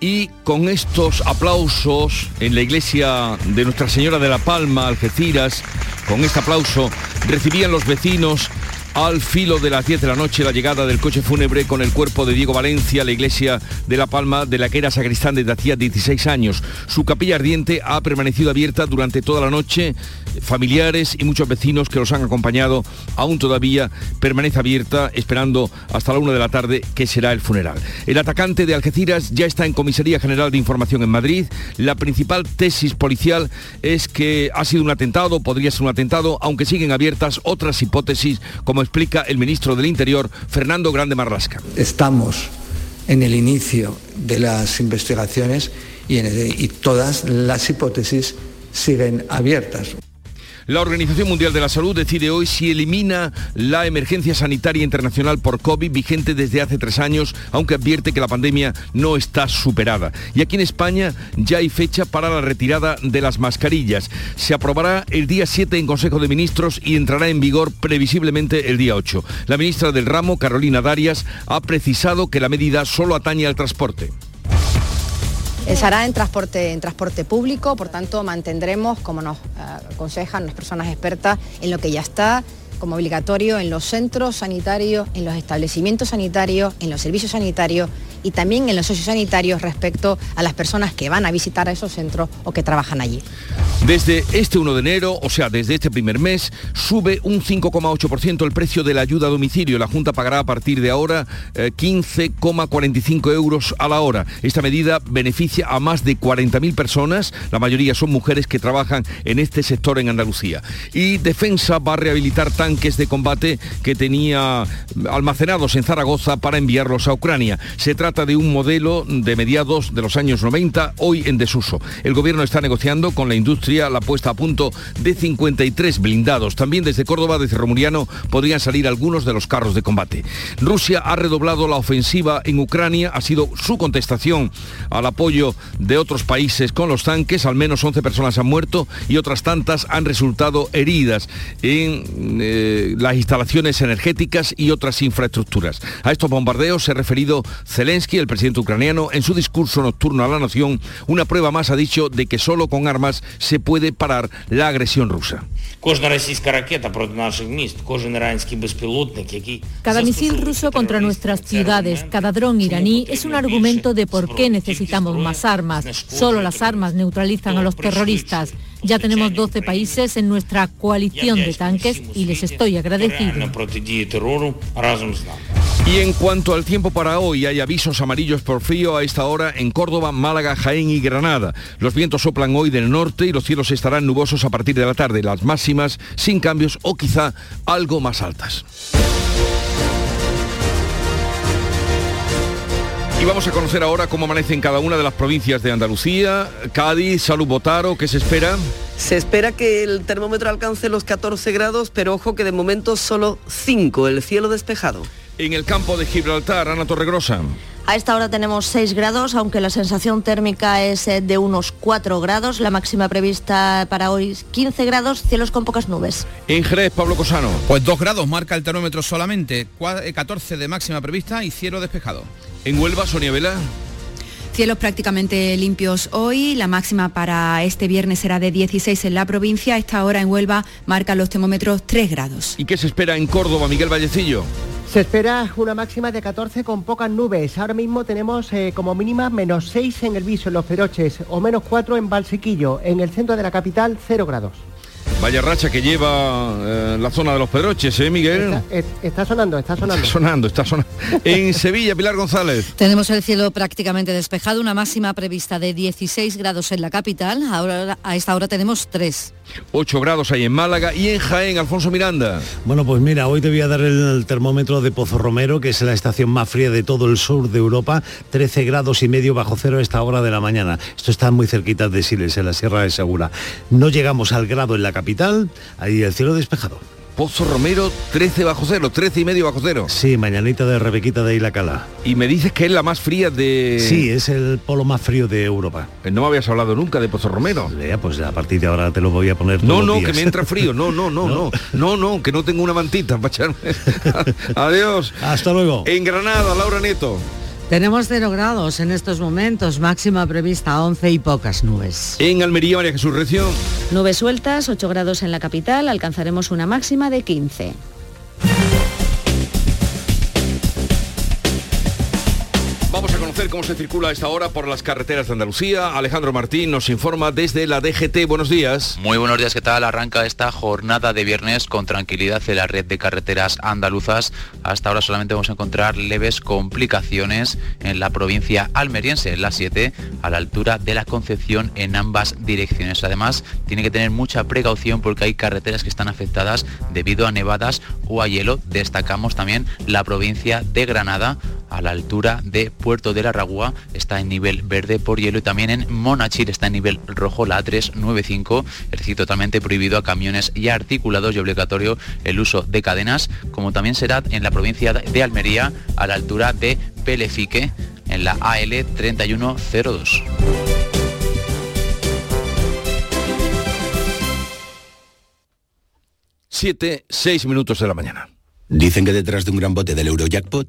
y con estos aplausos en la iglesia de Nuestra Señora de la Palma, Algeciras, con este aplauso recibían los vecinos al filo de las 10 de la noche la llegada del coche fúnebre con el cuerpo de Diego Valencia a la iglesia de La Palma de la que era sacristán desde hacía 16 años. Su capilla ardiente ha permanecido abierta durante toda la noche. Familiares y muchos vecinos que los han acompañado aún todavía permanece abierta esperando hasta la una de la tarde que será el funeral. El atacante de Algeciras ya está en Comisaría General de Información en Madrid. La principal tesis policial es que ha sido un atentado, podría ser un atentado, aunque siguen abiertas otras hipótesis como explica el ministro del Interior, Fernando Grande Marrasca. Estamos en el inicio de las investigaciones y, y todas las hipótesis siguen abiertas. La Organización Mundial de la Salud decide hoy si elimina la emergencia sanitaria internacional por COVID vigente desde hace tres años, aunque advierte que la pandemia no está superada. Y aquí en España ya hay fecha para la retirada de las mascarillas. Se aprobará el día 7 en Consejo de Ministros y entrará en vigor previsiblemente el día 8. La ministra del ramo, Carolina Darias, ha precisado que la medida solo atañe al transporte. Se hará en transporte, en transporte público, por tanto mantendremos, como nos eh, aconsejan las personas expertas, en lo que ya está como obligatorio en los centros sanitarios, en los establecimientos sanitarios, en los servicios sanitarios y también en los sociosanitarios respecto a las personas que van a visitar a esos centros o que trabajan allí. Desde este 1 de enero, o sea, desde este primer mes, sube un 5,8% el precio de la ayuda a domicilio. La Junta pagará a partir de ahora 15,45 eh, euros a la hora. Esta medida beneficia a más de 40.000 personas, la mayoría son mujeres que trabajan en este sector en Andalucía. Y Defensa va a rehabilitar tanques de combate que tenía almacenados en Zaragoza para enviarlos a Ucrania. Se trata de un modelo de mediados de los años 90, hoy en desuso. El gobierno está negociando con la industria la puesta a punto de 53 blindados. También desde Córdoba, de Cerro Muriano, podrían salir algunos de los carros de combate. Rusia ha redoblado la ofensiva en Ucrania, ha sido su contestación al apoyo de otros países con los tanques. Al menos 11 personas han muerto y otras tantas han resultado heridas en eh, las instalaciones energéticas y otras infraestructuras. A estos bombardeos se ha referido Zelensky el presidente ucraniano, en su discurso nocturno a la nación, una prueba más ha dicho de que solo con armas se puede parar la agresión rusa. Cada misil ruso contra nuestras ciudades, cada dron iraní es un argumento de por qué necesitamos más armas. Solo las armas neutralizan a los terroristas. Ya tenemos 12 países en nuestra coalición de tanques y les estoy agradecido. Y en cuanto al tiempo para hoy, hay avisos amarillos por frío a esta hora en Córdoba, Málaga, Jaén y Granada. Los vientos soplan hoy del norte y los cielos estarán nubosos a partir de la tarde, las máximas sin cambios o quizá algo más altas. Y vamos a conocer ahora cómo amanece en cada una de las provincias de Andalucía. Cádiz, Salud Botaro, ¿qué se espera? Se espera que el termómetro alcance los 14 grados, pero ojo que de momento solo 5, el cielo despejado. En el campo de Gibraltar, Ana Torregrosa. A esta hora tenemos 6 grados, aunque la sensación térmica es eh, de unos 4 grados. La máxima prevista para hoy es 15 grados, cielos con pocas nubes. En Jerez, Pablo Cosano. Pues 2 grados marca el termómetro solamente, 14 de máxima prevista y cielo despejado. En Huelva, Sonia Vela. Cielos prácticamente limpios hoy. La máxima para este viernes será de 16 en la provincia. A esta hora en Huelva marcan los termómetros 3 grados. ¿Y qué se espera en Córdoba, Miguel Vallecillo? Se espera una máxima de 14 con pocas nubes. Ahora mismo tenemos eh, como mínima menos 6 en el Viso, en Los Feroches, o menos 4 en Valsequillo. En el centro de la capital, 0 grados. Vaya racha que lleva eh, la zona de los Pedroches, ¿eh, Miguel? Está, es- está sonando, está sonando. Está sonando, está sonando. En Sevilla, Pilar González. Tenemos el cielo prácticamente despejado, una máxima prevista de 16 grados en la capital. Ahora a esta hora tenemos 3. 8 grados hay en Málaga y en Jaén, Alfonso Miranda. Bueno, pues mira, hoy te voy a dar el termómetro de Pozo Romero, que es la estación más fría de todo el sur de Europa, 13 grados y medio bajo cero a esta hora de la mañana. Esto está muy cerquita de Siles, en la Sierra de Segura. No llegamos al grado en la capital, ahí el cielo despejado. Pozo Romero, 13 bajo cero, 13 y medio bajo cero. Sí, mañanita de Rebequita de Ilacala. Y me dices que es la más fría de... Sí, es el polo más frío de Europa. No me habías hablado nunca de Pozo Romero. Ya, pues a partir de ahora te lo voy a poner No, todos no, los que me entra frío. No, no, no, no. No, no, que no tengo una mantita para echarme. Adiós. Hasta luego. En Granada, Laura Nieto. Tenemos 0 grados en estos momentos, máxima prevista 11 y pocas nubes. En Almería, María Jesús Recio. Nubes sueltas, 8 grados en la capital, alcanzaremos una máxima de 15. Conocer cómo se circula a esta hora por las carreteras de Andalucía. Alejandro Martín nos informa desde la DGT. Buenos días. Muy buenos días, ¿qué tal? Arranca esta jornada de viernes con tranquilidad en la red de carreteras andaluzas. Hasta ahora solamente vamos a encontrar leves complicaciones en la provincia almeriense, en la 7, a la altura de la Concepción en ambas direcciones. Además, tiene que tener mucha precaución porque hay carreteras que están afectadas debido a nevadas o a hielo. Destacamos también la provincia de Granada, a la altura de Puerto de la Ragua, está en nivel verde por hielo y también en Monachil está en nivel rojo la A395, es decir, totalmente prohibido a camiones y articulados y obligatorio el uso de cadenas, como también será en la provincia de Almería a la altura de Pelefique en la AL 3102. Siete, seis minutos de la mañana. Dicen que detrás de un gran bote del Eurojackpot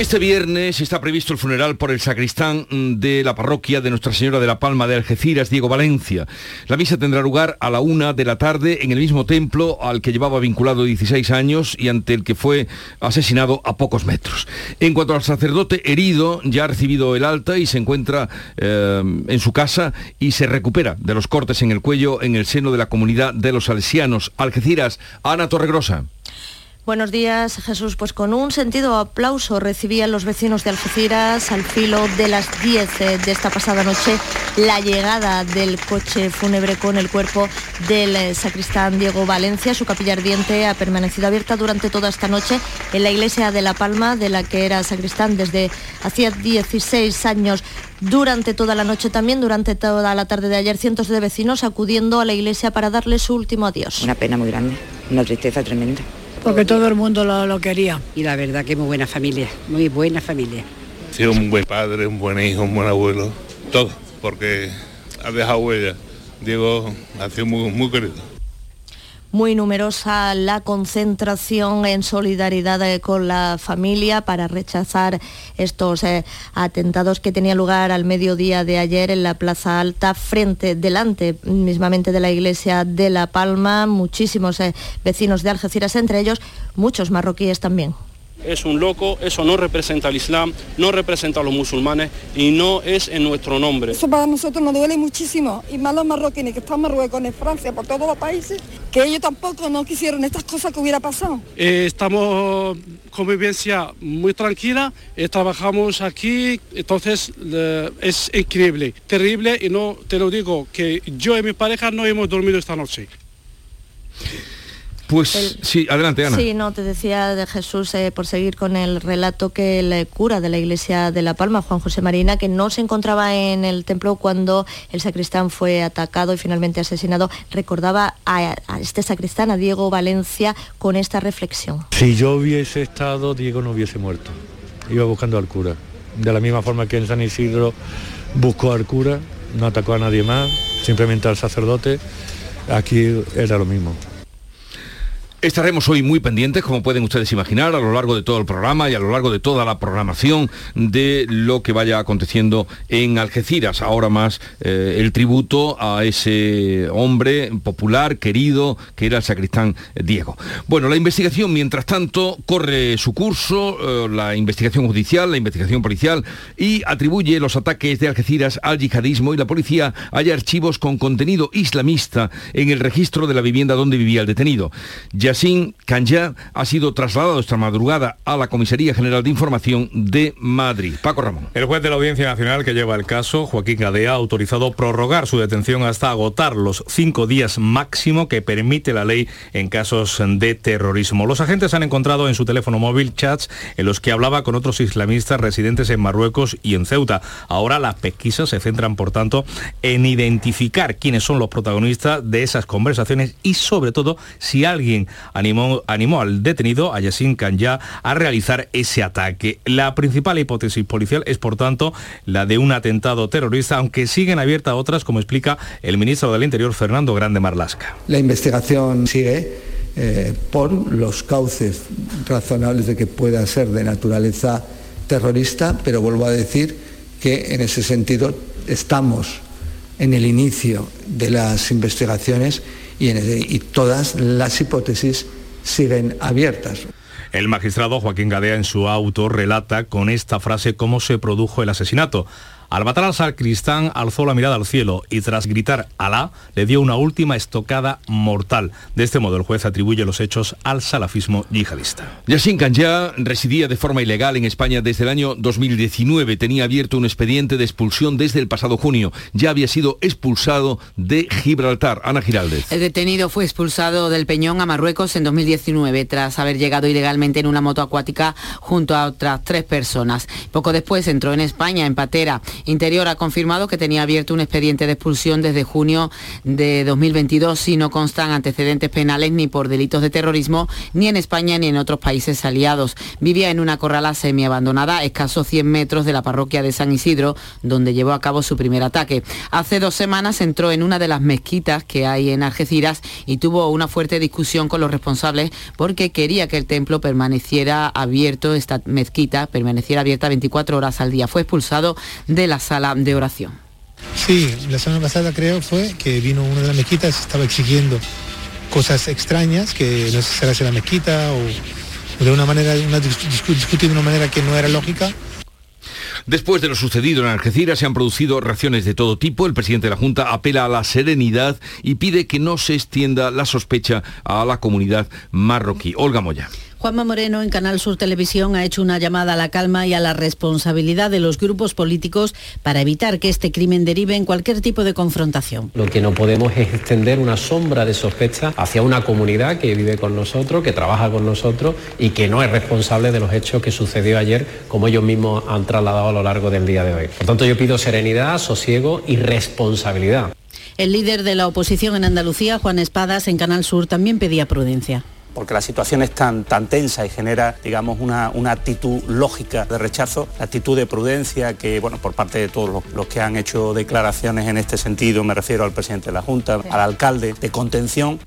Este viernes está previsto el funeral por el sacristán de la parroquia de Nuestra Señora de la Palma de Algeciras, Diego Valencia. La misa tendrá lugar a la una de la tarde en el mismo templo al que llevaba vinculado 16 años y ante el que fue asesinado a pocos metros. En cuanto al sacerdote herido, ya ha recibido el alta y se encuentra eh, en su casa y se recupera de los cortes en el cuello en el seno de la comunidad de los salesianos. Algeciras, Ana Torregrosa. Buenos días, Jesús. Pues con un sentido aplauso recibían los vecinos de Algeciras al filo de las 10 eh, de esta pasada noche la llegada del coche fúnebre con el cuerpo del eh, sacristán Diego Valencia. Su capilla ardiente ha permanecido abierta durante toda esta noche en la iglesia de La Palma, de la que era sacristán desde hacía 16 años. Durante toda la noche también, durante toda la tarde de ayer, cientos de vecinos acudiendo a la iglesia para darle su último adiós. Una pena muy grande, una tristeza tremenda. Porque todo el mundo lo, lo quería. Y la verdad que muy buena familia, muy buena familia. Ha sido un buen padre, un buen hijo, un buen abuelo, todo, porque ha dejado huella. Diego ha sido muy, muy querido. Muy numerosa la concentración en solidaridad eh, con la familia para rechazar estos eh, atentados que tenían lugar al mediodía de ayer en la Plaza Alta, frente, delante mismamente de la iglesia de La Palma. Muchísimos eh, vecinos de Algeciras, entre ellos muchos marroquíes también. Es un loco, eso no representa al Islam, no representa a los musulmanes y no es en nuestro nombre. Eso para nosotros nos duele muchísimo, y más los marroquíes que están en Marruecos, en Francia, por todos los países, que ellos tampoco no quisieron estas cosas que hubiera pasado. Eh, estamos convivencia muy tranquila, eh, trabajamos aquí, entonces eh, es increíble, terrible y no te lo digo que yo y mi pareja no hemos dormido esta noche. Pues sí, adelante Ana. Sí, no, te decía de Jesús, eh, por seguir con el relato que el cura de la iglesia de La Palma, Juan José Marina, que no se encontraba en el templo cuando el sacristán fue atacado y finalmente asesinado, recordaba a, a este sacristán, a Diego Valencia, con esta reflexión. Si yo hubiese estado, Diego no hubiese muerto. Iba buscando al cura. De la misma forma que en San Isidro buscó al cura, no atacó a nadie más, simplemente al sacerdote, aquí era lo mismo. Estaremos hoy muy pendientes, como pueden ustedes imaginar, a lo largo de todo el programa y a lo largo de toda la programación de lo que vaya aconteciendo en Algeciras. Ahora más eh, el tributo a ese hombre popular, querido, que era el sacristán Diego. Bueno, la investigación, mientras tanto, corre su curso, eh, la investigación judicial, la investigación policial, y atribuye los ataques de Algeciras al yihadismo y la policía halla archivos con contenido islamista en el registro de la vivienda donde vivía el detenido. Yassin Kanya ha sido trasladado esta madrugada a la Comisaría General de Información de Madrid. Paco Ramón. El juez de la Audiencia Nacional que lleva el caso, Joaquín Gadea, ha autorizado prorrogar su detención hasta agotar los cinco días máximo que permite la ley en casos de terrorismo. Los agentes han encontrado en su teléfono móvil chats en los que hablaba con otros islamistas residentes en Marruecos y en Ceuta. Ahora las pesquisas se centran, por tanto, en identificar quiénes son los protagonistas de esas conversaciones y, sobre todo, si alguien animó, animó al detenido, a Yassin Kanya, a realizar ese ataque. La principal hipótesis policial es, por tanto, la de un atentado terrorista, aunque siguen abiertas otras, como explica el ministro del Interior, Fernando Grande Marlasca. La investigación sigue eh, por los cauces razonables de que pueda ser de naturaleza terrorista, pero vuelvo a decir que en ese sentido estamos en el inicio de las investigaciones y, todas las hipótesis siguen abiertas. El magistrado Joaquín Gadea en su auto relata con esta frase cómo se produjo el asesinato. Al matar al sacristán alzó la mirada al cielo y tras gritar Alá le dio una última estocada mortal. De este modo el juez atribuye los hechos al salafismo yihadista. Yassin Kanya residía de forma ilegal en España desde el año 2019. Tenía abierto un expediente de expulsión desde el pasado junio. Ya había sido expulsado de Gibraltar. Ana Giraldez. El detenido fue expulsado del Peñón a Marruecos en 2019 tras haber llegado ilegalmente en una moto acuática junto a otras tres personas. Poco después entró en España, en Patera. Interior ha confirmado que tenía abierto un expediente de expulsión desde junio de 2022 y no constan antecedentes penales ni por delitos de terrorismo ni en España ni en otros países aliados. Vivía en una corrala semiabandonada a escasos 100 metros de la parroquia de San Isidro, donde llevó a cabo su primer ataque. Hace dos semanas entró en una de las mezquitas que hay en Algeciras y tuvo una fuerte discusión con los responsables porque quería que el templo permaneciera abierto, esta mezquita permaneciera abierta 24 horas al día. Fue expulsado de la sala de oración. Sí, la semana pasada creo fue que vino una de las mezquitas, estaba exigiendo cosas extrañas que no sé si se hace la mezquita o, de una manera, una, discu- discutir de una manera que no era lógica. Después de lo sucedido en Algeciras se han producido reacciones de todo tipo. El presidente de la Junta apela a la serenidad y pide que no se extienda la sospecha a la comunidad marroquí. Olga Moya. Juanma Moreno en Canal Sur Televisión ha hecho una llamada a la calma y a la responsabilidad de los grupos políticos para evitar que este crimen derive en cualquier tipo de confrontación. Lo que no podemos es extender una sombra de sospecha hacia una comunidad que vive con nosotros, que trabaja con nosotros y que no es responsable de los hechos que sucedió ayer, como ellos mismos han trasladado a lo largo del día de hoy. Por tanto, yo pido serenidad, sosiego y responsabilidad. El líder de la oposición en Andalucía, Juan Espadas, en Canal Sur, también pedía prudencia. Porque la situación es tan, tan tensa y genera, digamos, una, una actitud lógica de rechazo, la actitud de prudencia que, bueno, por parte de todos los, los que han hecho declaraciones en este sentido, me refiero al presidente de la Junta, al alcalde, de contención.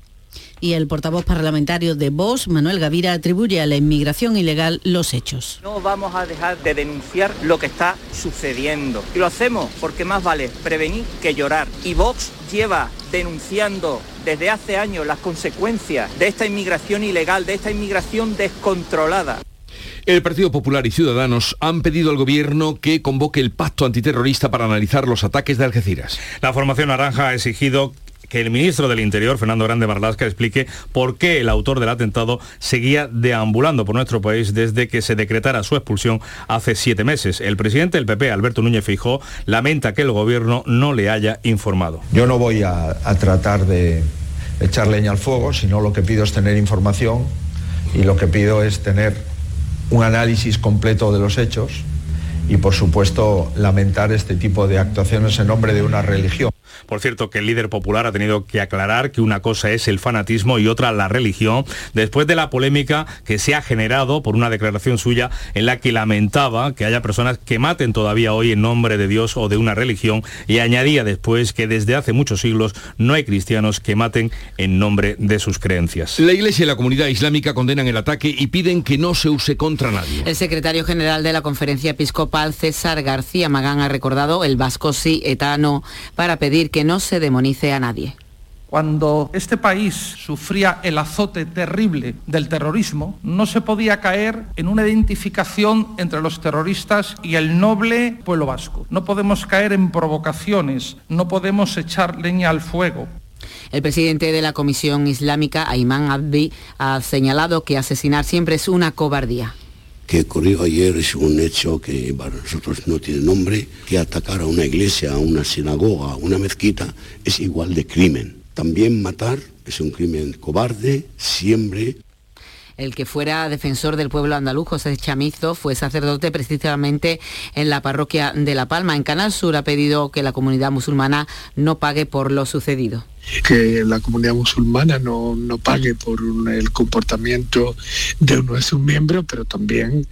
Y el portavoz parlamentario de Vox, Manuel Gavira, atribuye a la inmigración ilegal los hechos. No vamos a dejar de denunciar lo que está sucediendo. Y lo hacemos porque más vale prevenir que llorar. Y Vox lleva denunciando desde hace años las consecuencias de esta inmigración ilegal, de esta inmigración descontrolada. El Partido Popular y Ciudadanos han pedido al gobierno que convoque el pacto antiterrorista para analizar los ataques de Algeciras. La formación naranja ha exigido que el ministro del Interior, Fernando Grande Marlasca, explique por qué el autor del atentado seguía deambulando por nuestro país desde que se decretara su expulsión hace siete meses. El presidente del PP, Alberto Núñez Fijó, lamenta que el gobierno no le haya informado. Yo no voy a, a tratar de echar leña al fuego, sino lo que pido es tener información y lo que pido es tener un análisis completo de los hechos y por supuesto lamentar este tipo de actuaciones en nombre de una religión. Por cierto, que el líder popular ha tenido que aclarar que una cosa es el fanatismo y otra la religión, después de la polémica que se ha generado por una declaración suya en la que lamentaba que haya personas que maten todavía hoy en nombre de Dios o de una religión y añadía después que desde hace muchos siglos no hay cristianos que maten en nombre de sus creencias. La Iglesia y la comunidad islámica condenan el ataque y piden que no se use contra nadie. El secretario general de la Conferencia Episcopal, César García Magán, ha recordado el vasco sí etano para pedir que no se demonice a nadie. Cuando este país sufría el azote terrible del terrorismo, no se podía caer en una identificación entre los terroristas y el noble pueblo vasco. No podemos caer en provocaciones, no podemos echar leña al fuego. El presidente de la Comisión Islámica, Ayman Abdi, ha señalado que asesinar siempre es una cobardía que ocurrió ayer es un hecho que para nosotros no tiene nombre, que atacar a una iglesia, a una sinagoga, a una mezquita es igual de crimen. También matar es un crimen cobarde, siempre el que fuera defensor del pueblo andaluz, José Chamizo, fue sacerdote precisamente en la parroquia de La Palma. En Canal Sur ha pedido que la comunidad musulmana no pague por lo sucedido que la comunidad musulmana no, no pague por el comportamiento de uno de sus miembros, pero también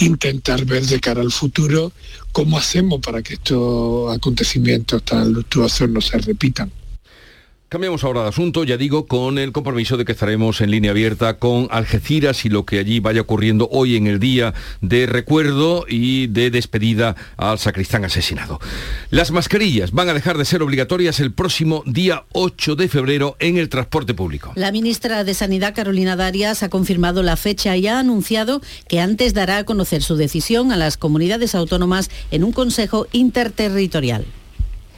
intentar ver de cara al futuro cómo hacemos para que estos acontecimientos tan luctuosos no se repitan. Cambiamos ahora de asunto, ya digo, con el compromiso de que estaremos en línea abierta con Algeciras y lo que allí vaya ocurriendo hoy en el día de recuerdo y de despedida al sacristán asesinado. Las mascarillas van a dejar de ser obligatorias el próximo día 8 de febrero en el transporte público. La ministra de Sanidad, Carolina Darias, ha confirmado la fecha y ha anunciado que antes dará a conocer su decisión a las comunidades autónomas en un consejo interterritorial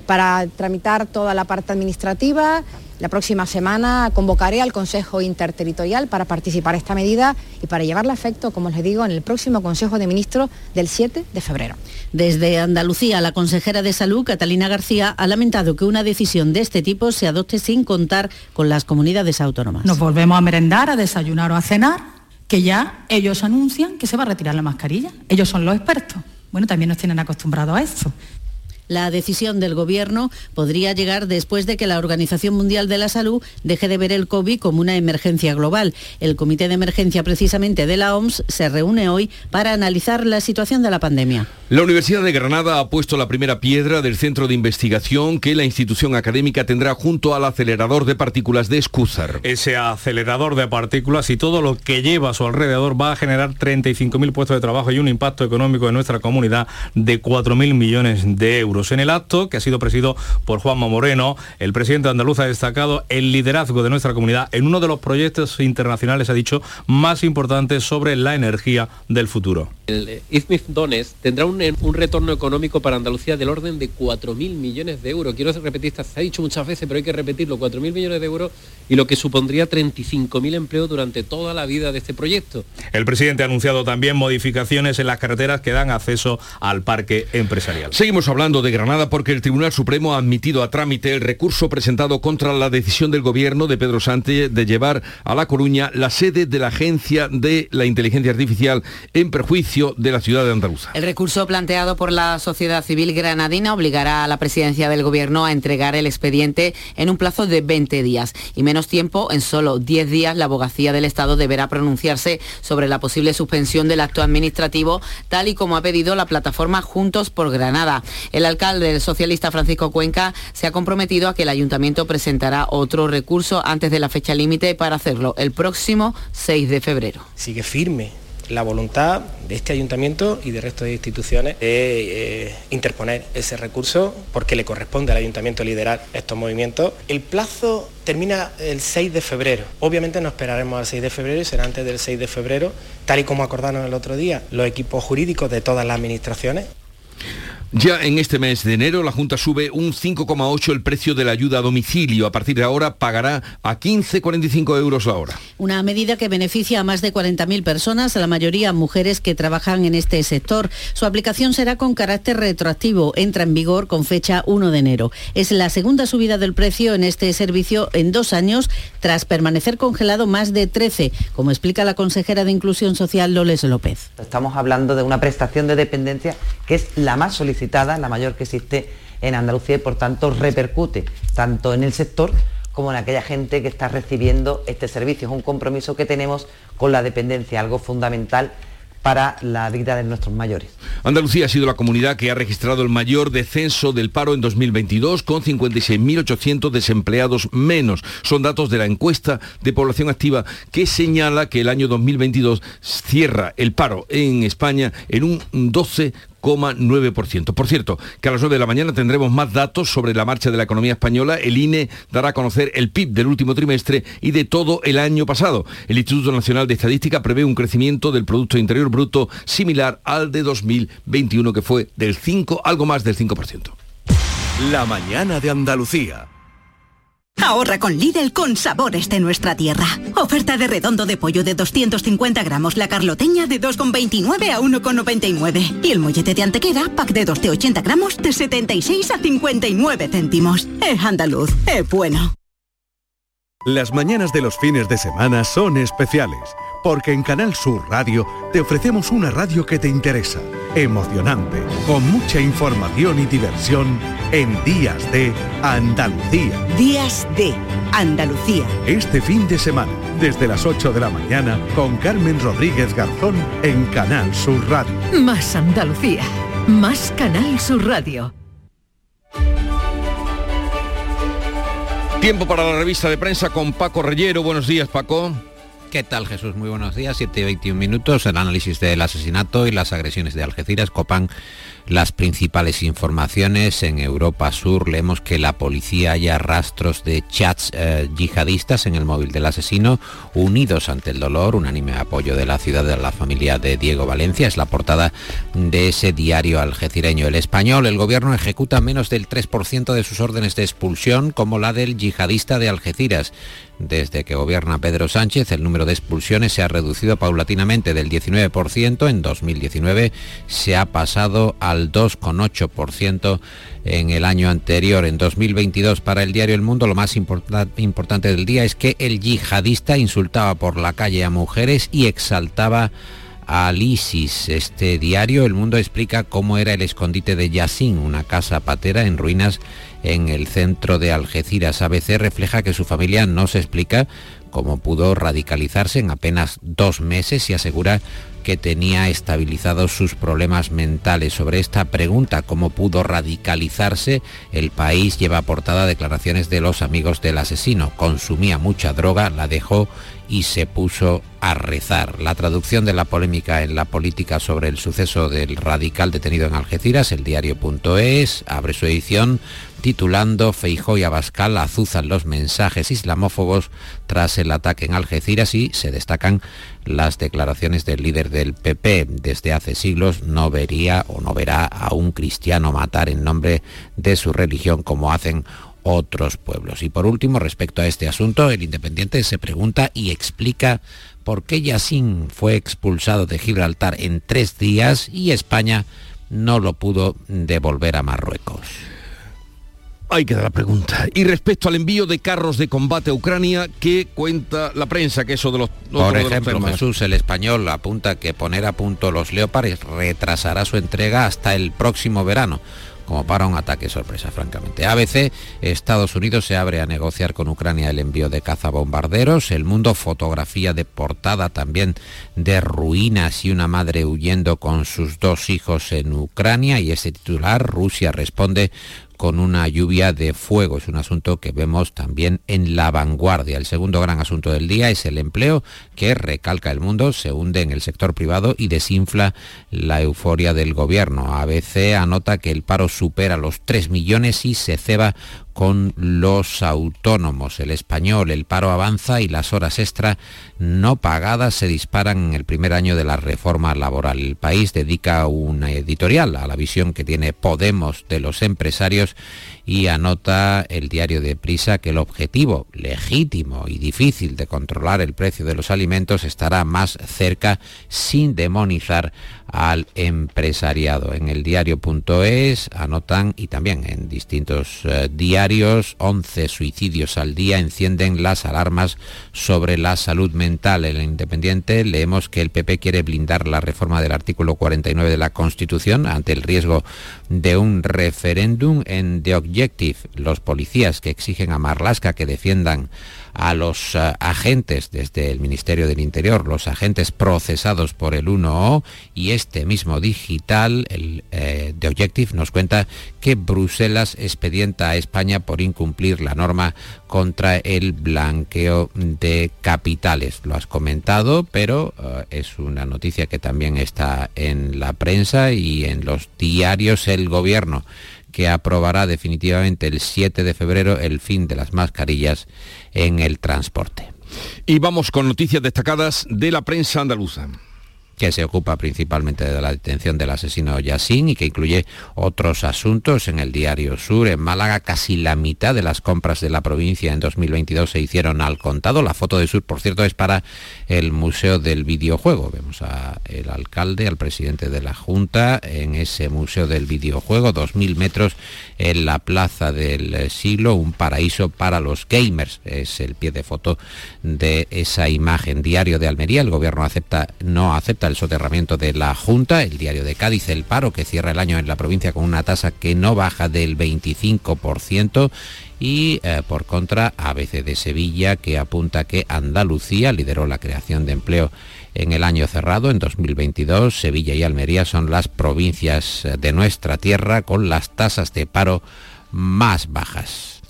para tramitar toda la parte administrativa. La próxima semana convocaré al Consejo Interterritorial para participar en esta medida y para llevarla a efecto, como les digo, en el próximo Consejo de Ministros del 7 de febrero. Desde Andalucía, la consejera de Salud, Catalina García, ha lamentado que una decisión de este tipo se adopte sin contar con las comunidades autónomas. Nos volvemos a merendar, a desayunar o a cenar, que ya ellos anuncian que se va a retirar la mascarilla. Ellos son los expertos. Bueno, también nos tienen acostumbrados a esto. La decisión del Gobierno podría llegar después de que la Organización Mundial de la Salud deje de ver el COVID como una emergencia global. El Comité de Emergencia precisamente de la OMS se reúne hoy para analizar la situación de la pandemia. La Universidad de Granada ha puesto la primera piedra del centro de investigación que la institución académica tendrá junto al acelerador de partículas de Escúzar. Ese acelerador de partículas y todo lo que lleva a su alrededor va a generar 35.000 puestos de trabajo y un impacto económico en nuestra comunidad de 4.000 millones de euros. En el acto, que ha sido presidido por Juanma Moreno, el presidente andaluz ha destacado el liderazgo de nuestra comunidad en uno de los proyectos internacionales, ha dicho, más importantes sobre la energía del futuro. El IZMIF Dones tendrá un, retorno económico para Andalucía del orden de 4.000 millones de euros. Quiero repetir, se ha dicho muchas veces, pero hay que repetirlo, 4.000 millones de euros y lo que supondría 35.000 empleos durante toda la vida de este proyecto. El presidente ha anunciado también modificaciones en las carreteras que dan acceso al parque empresarial. Seguimos hablando de Granada porque el Tribunal Supremo ha admitido a trámite el recurso presentado contra la decisión del Gobierno de Pedro Sánchez de llevar a La Coruña la sede de la Agencia de la Inteligencia Artificial en perjuicio de la ciudad de Andaluza. El recurso planteado por la sociedad civil granadina obligará a la presidencia del Gobierno a entregar el expediente en un plazo de 20 días y menos tiempo, en solo 10 días, la abogacía del Estado deberá pronunciarse sobre la posible suspensión del acto administrativo, tal y como ha pedido la plataforma Juntos por Granada. Alcalde socialista Francisco Cuenca se ha comprometido a que el ayuntamiento presentará otro recurso antes de la fecha límite para hacerlo el próximo 6 de febrero. Sigue firme la voluntad de este ayuntamiento y del resto de instituciones de eh, interponer ese recurso porque le corresponde al ayuntamiento liderar estos movimientos. El plazo termina el 6 de febrero. Obviamente no esperaremos al 6 de febrero y será antes del 6 de febrero, tal y como acordaron el otro día los equipos jurídicos de todas las administraciones. Ya en este mes de enero la Junta sube un 5,8 el precio de la ayuda a domicilio. A partir de ahora pagará a 15,45 euros la hora. Una medida que beneficia a más de 40.000 personas, la mayoría mujeres que trabajan en este sector. Su aplicación será con carácter retroactivo. Entra en vigor con fecha 1 de enero. Es la segunda subida del precio en este servicio en dos años, tras permanecer congelado más de 13, como explica la consejera de Inclusión Social Loles López. Estamos hablando de una prestación de dependencia que es la más solicitada la mayor que existe en Andalucía y por tanto repercute tanto en el sector como en aquella gente que está recibiendo este servicio. Es un compromiso que tenemos con la dependencia, algo fundamental para la vida de nuestros mayores. Andalucía ha sido la comunidad que ha registrado el mayor descenso del paro en 2022 con 56.800 desempleados menos. Son datos de la encuesta de población activa que señala que el año 2022 cierra el paro en España en un 12 por cierto, que a las 9 de la mañana tendremos más datos sobre la marcha de la economía española. El INE dará a conocer el PIB del último trimestre y de todo el año pasado. El Instituto Nacional de Estadística prevé un crecimiento del Producto Interior Bruto similar al de 2021, que fue del 5, algo más del 5%. La mañana de Andalucía. Ahorra con Lidl con sabores de nuestra tierra. Oferta de redondo de pollo de 250 gramos, la carloteña de 2,29 a 1,99. Y el mollete de antequera, pack de 2 de 80 gramos, de 76 a 59 céntimos. Es andaluz, es bueno. Las mañanas de los fines de semana son especiales, porque en Canal Sur Radio te ofrecemos una radio que te interesa, emocionante, con mucha información y diversión en Días de Andalucía. Días de Andalucía. Este fin de semana, desde las 8 de la mañana, con Carmen Rodríguez Garzón en Canal Sur Radio. Más Andalucía, más Canal Sur Radio. Tiempo para la revista de prensa con Paco Reyero. Buenos días, Paco. ¿Qué tal Jesús? Muy buenos días, 7 y 21 minutos. El análisis del asesinato y las agresiones de Algeciras copan las principales informaciones. En Europa Sur leemos que la policía haya rastros de chats eh, yihadistas en el móvil del asesino, unidos ante el dolor, unánime apoyo de la ciudad de la familia de Diego Valencia. Es la portada de ese diario algecireño. El español, el gobierno ejecuta menos del 3% de sus órdenes de expulsión, como la del yihadista de Algeciras. Desde que gobierna Pedro Sánchez, el número de expulsiones se ha reducido paulatinamente del 19% en 2019, se ha pasado al 2,8% en el año anterior. En 2022 para el diario El Mundo lo más importante del día es que el yihadista insultaba por la calle a mujeres y exaltaba al ISIS. Este diario, El Mundo, explica cómo era el escondite de Yassin, una casa patera en ruinas en el centro de Algeciras. ABC refleja que su familia no se explica cómo pudo radicalizarse en apenas dos meses y asegura que tenía estabilizados sus problemas mentales. Sobre esta pregunta, cómo pudo radicalizarse, el país lleva aportada declaraciones de los amigos del asesino. Consumía mucha droga, la dejó y se puso a rezar. La traducción de la polémica en la política sobre el suceso del radical detenido en Algeciras, el diario.es, abre su edición titulando Feijó y Abascal azuzan los mensajes islamófobos tras el ataque en Algeciras y se destacan las declaraciones del líder del PP. Desde hace siglos no vería o no verá a un cristiano matar en nombre de su religión como hacen otros pueblos. Y por último, respecto a este asunto, el Independiente se pregunta y explica por qué Yassin fue expulsado de Gibraltar en tres días y España no lo pudo devolver a Marruecos. Ahí queda la pregunta. Y respecto al envío de carros de combate a Ucrania, ¿qué cuenta la prensa que eso de los... Por ejemplo, Jesús, el español apunta que poner a punto los leopares retrasará su entrega hasta el próximo verano como para un ataque sorpresa, francamente. ABC, Estados Unidos se abre a negociar con Ucrania el envío de cazabombarderos. El mundo, fotografía de portada también de ruinas y una madre huyendo con sus dos hijos en Ucrania. Y ese titular, Rusia responde con una lluvia de fuego. Es un asunto que vemos también en la vanguardia. El segundo gran asunto del día es el empleo que recalca el mundo, se hunde en el sector privado y desinfla la euforia del gobierno. ABC anota que el paro supera los 3 millones y se ceba con los autónomos. El español, el paro avanza y las horas extra no pagadas se disparan en el primer año de la reforma laboral. El país dedica una editorial a la visión que tiene Podemos de los empresarios y anota el diario de Prisa que el objetivo legítimo y difícil de controlar el precio de los alimentos estará más cerca sin demonizar al empresariado. En el diario.es anotan y también en distintos eh, diarios 11 suicidios al día encienden las alarmas sobre la salud mental. En el Independiente leemos que el PP quiere blindar la reforma del artículo 49 de la Constitución ante el riesgo de un referéndum en The Objective. Los policías que exigen a Marlasca que defiendan a los eh, agentes desde el Ministerio del Interior, los agentes procesados por el 1O y este mismo digital, el eh, de Objective, nos cuenta que Bruselas expedienta a España por incumplir la norma contra el blanqueo de capitales. Lo has comentado, pero eh, es una noticia que también está en la prensa y en los diarios el gobierno que aprobará definitivamente el 7 de febrero el fin de las mascarillas en el transporte. Y vamos con noticias destacadas de la prensa andaluza que se ocupa principalmente de la detención del asesino Yassin y que incluye otros asuntos en el diario Sur. En Málaga casi la mitad de las compras de la provincia en 2022 se hicieron al contado. La foto de Sur, por cierto, es para el Museo del Videojuego. Vemos al alcalde, al presidente de la Junta en ese Museo del Videojuego, 2.000 metros en la Plaza del Siglo, un paraíso para los gamers. Es el pie de foto de esa imagen. Diario de Almería, el gobierno acepta, no acepta el soterramiento de la Junta, el diario de Cádiz, el paro que cierra el año en la provincia con una tasa que no baja del 25% y eh, por contra ABC de Sevilla que apunta que Andalucía lideró la creación de empleo en el año cerrado, en 2022. Sevilla y Almería son las provincias eh, de nuestra tierra con las tasas de paro más bajas.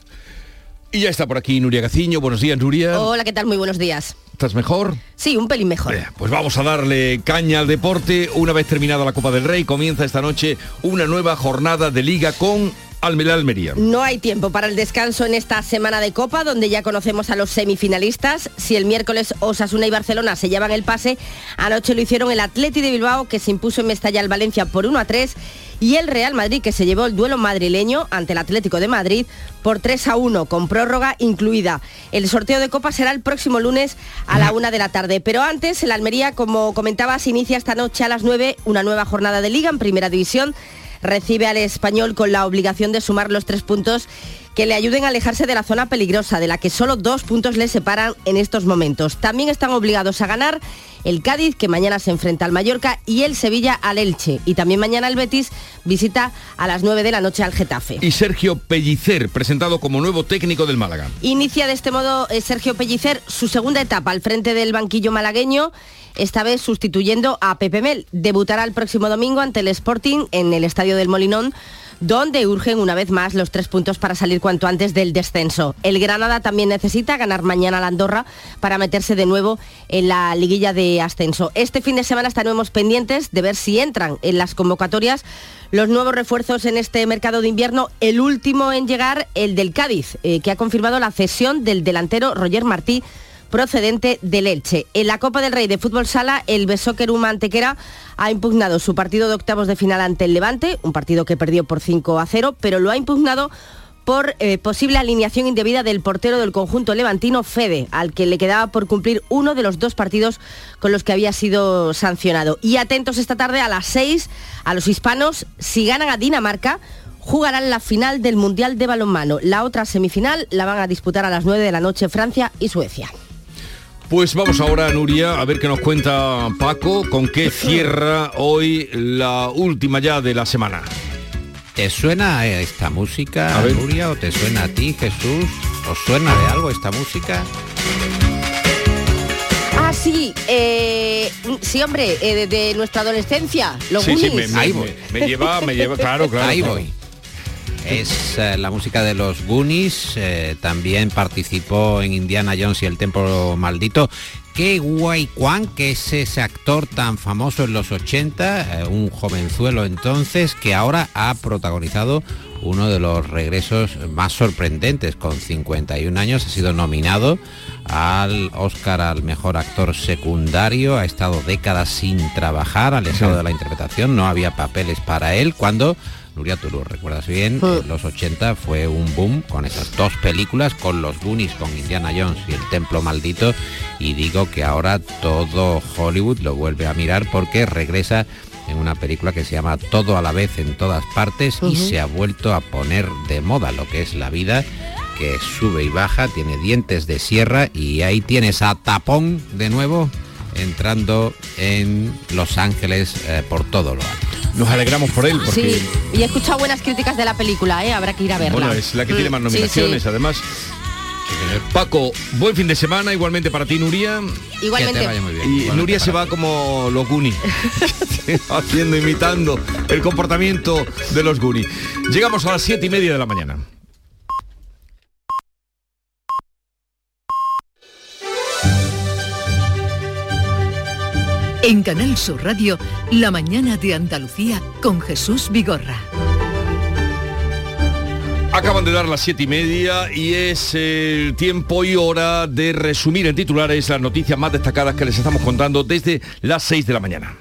Y ya está por aquí Nuria Gaciño. Buenos días, Nuria. Hola, ¿qué tal? Muy buenos días. ¿Estás mejor? Sí, un pelín mejor. pues vamos a darle caña al deporte. Una vez terminada la Copa del Rey, comienza esta noche una nueva jornada de liga con Almería Almería. No hay tiempo para el descanso en esta semana de Copa, donde ya conocemos a los semifinalistas. Si el miércoles Osasuna y Barcelona se llevan el pase, anoche lo hicieron el Atleti de Bilbao, que se impuso en Mestalla al Valencia por 1 a 3, y el Real Madrid, que se llevó el duelo madrileño ante el Atlético de Madrid por 3 a 1, con prórroga incluida. El sorteo de Copa será el próximo lunes a la 1 de la tarde. Pero antes, el Almería, como comentaba, se inicia esta noche a las 9 una nueva jornada de liga en Primera División recibe al español con la obligación de sumar los tres puntos que le ayuden a alejarse de la zona peligrosa, de la que solo dos puntos le separan en estos momentos. También están obligados a ganar el Cádiz, que mañana se enfrenta al Mallorca, y el Sevilla al Elche. Y también mañana el Betis visita a las 9 de la noche al Getafe. Y Sergio Pellicer, presentado como nuevo técnico del Málaga. Inicia de este modo eh, Sergio Pellicer su segunda etapa al frente del banquillo malagueño esta vez sustituyendo a Pepe Mel. Debutará el próximo domingo ante el Sporting en el Estadio del Molinón donde urgen una vez más los tres puntos para salir cuanto antes del descenso. El Granada también necesita ganar mañana la Andorra para meterse de nuevo en la liguilla de ascenso. Este fin de semana estaremos pendientes de ver si entran en las convocatorias los nuevos refuerzos en este mercado de invierno. El último en llegar, el del Cádiz, eh, que ha confirmado la cesión del delantero Roger Martí procedente del Elche. En la Copa del Rey de Fútbol Sala, el Besóquerum Antequera ha impugnado su partido de octavos de final ante el Levante, un partido que perdió por 5 a 0, pero lo ha impugnado por eh, posible alineación indebida del portero del conjunto levantino Fede, al que le quedaba por cumplir uno de los dos partidos con los que había sido sancionado. Y atentos esta tarde a las 6 a los hispanos, si ganan a Dinamarca, jugarán la final del Mundial de Balonmano. La otra semifinal la van a disputar a las 9 de la noche Francia y Suecia. Pues vamos ahora, Nuria, a ver qué nos cuenta Paco, con qué cierra hoy la última ya de la semana. ¿Te suena esta música, Nuria, o te suena a ti, Jesús? ¿Os suena de algo esta música? Ah, sí, eh, sí, hombre, eh, de, nuestra adolescencia, los sí, sí, me, me, lleva, me lleva, claro, claro. Ahí voy. Es eh, la música de los Goonies, eh, también participó en Indiana Jones y el Templo Maldito. Qué guay Kwan, que es ese actor tan famoso en los 80, eh, un jovenzuelo entonces, que ahora ha protagonizado uno de los regresos más sorprendentes. Con 51 años ha sido nominado al Oscar al mejor actor secundario, ha estado décadas sin trabajar, alejado de la interpretación, no había papeles para él cuando Nuria, tú lo recuerdas bien, en los 80 fue un boom con esas dos películas, con los Goonies, con Indiana Jones y El Templo Maldito, y digo que ahora todo Hollywood lo vuelve a mirar porque regresa en una película que se llama Todo a la vez en todas partes y se ha vuelto a poner de moda lo que es la vida que sube y baja, tiene dientes de sierra y ahí tienes a Tapón de nuevo entrando en Los Ángeles eh, por todo lo alto. Nos alegramos por él porque Sí, y he escuchado buenas críticas de la película, ¿eh? habrá que ir a verla. bueno, es la que tiene más Mm, sí, nominaciones, sí. además. Paco, buen fin de semana, igualmente para ti, Nuria. Igualmente. Que te vaya muy bien. Y Igualmente Nuria se va como los Goonies, haciendo, imitando el comportamiento de los Goonies. Llegamos a las siete y media de la mañana. En Canal Sur Radio, La mañana de Andalucía con Jesús Vigorra. Acaban de dar las siete y media y es el tiempo y hora de resumir en titulares las noticias más destacadas que les estamos contando desde las 6 de la mañana.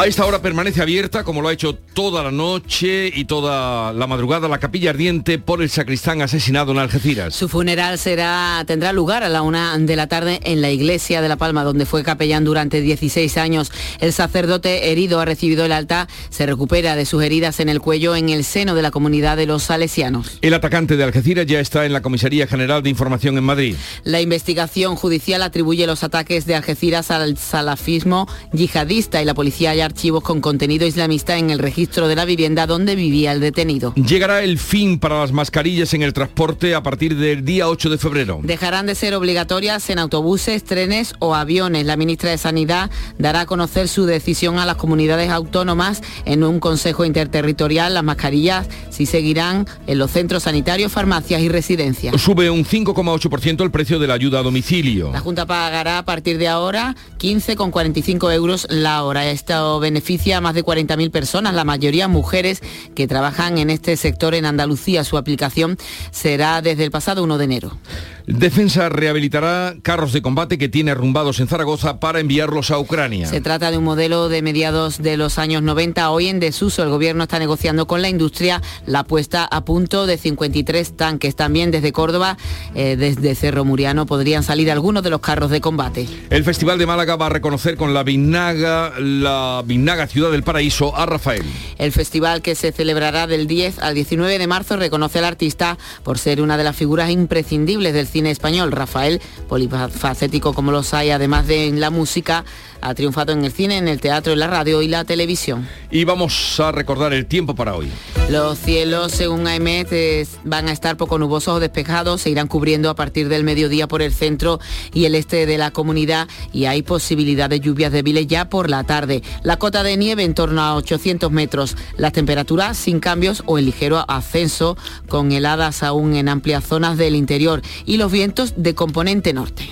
A esta hora permanece abierta, como lo ha hecho toda la noche y toda la madrugada, la capilla ardiente por el sacristán asesinado en Algeciras. Su funeral será, tendrá lugar a la una de la tarde en la iglesia de La Palma, donde fue capellán durante 16 años. El sacerdote herido ha recibido el alta, se recupera de sus heridas en el cuello en el seno de la comunidad de los salesianos. El atacante de Algeciras ya está en la Comisaría General de Información en Madrid. La investigación judicial atribuye los ataques de Algeciras al salafismo yihadista y la policía haya archivos con contenido islamista en el registro de la vivienda donde vivía el detenido. Llegará el fin para las mascarillas en el transporte a partir del día 8 de febrero. Dejarán de ser obligatorias en autobuses, trenes o aviones. La ministra de Sanidad dará a conocer su decisión a las comunidades autónomas en un consejo interterritorial. Las mascarillas sí seguirán en los centros sanitarios, farmacias y residencias. Sube un 5,8% el precio de la ayuda a domicilio. La Junta pagará a partir de ahora 15,45 euros la hora. Esto beneficia a más de 40.000 personas, la mayoría mujeres que trabajan en este sector en Andalucía. Su aplicación será desde el pasado 1 de enero. Defensa rehabilitará carros de combate que tiene arrumbados en Zaragoza para enviarlos a Ucrania. Se trata de un modelo de mediados de los años 90, hoy en desuso. El gobierno está negociando con la industria la puesta a punto de 53 tanques. También desde Córdoba, eh, desde Cerro Muriano, podrían salir algunos de los carros de combate. El Festival de Málaga va a reconocer con la Vinaga, la Vinaga Ciudad del Paraíso a Rafael. El festival que se celebrará del 10 al 19 de marzo reconoce al artista por ser una de las figuras imprescindibles del cine español. Rafael, polifacético como los hay, además de en la música, ha triunfado en el cine, en el teatro, en la radio y la televisión. Y vamos a recordar el tiempo para hoy. Los cielos, según AEMET, van a estar poco nubosos o despejados, se irán cubriendo a partir del mediodía por el centro y el este de la comunidad y hay posibilidad de lluvias débiles ya por la tarde. La cota de nieve en torno a 800 metros, las temperaturas sin cambios o en ligero ascenso, con heladas aún en amplias zonas del interior y los vientos de componente norte.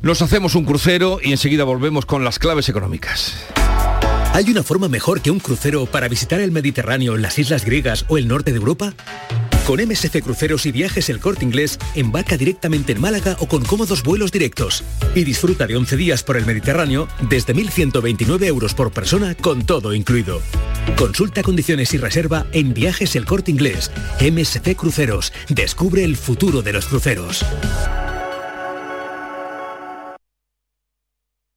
Nos hacemos un crucero y enseguida volvemos con las claves económicas. ¿Hay una forma mejor que un crucero para visitar el Mediterráneo, las islas griegas o el norte de Europa? Con MSC Cruceros y Viajes El Corte Inglés, embarca directamente en Málaga o con cómodos vuelos directos y disfruta de 11 días por el Mediterráneo desde 1.129 euros por persona con todo incluido. Consulta condiciones y reserva en Viajes El Corte Inglés. MSC Cruceros. Descubre el futuro de los cruceros.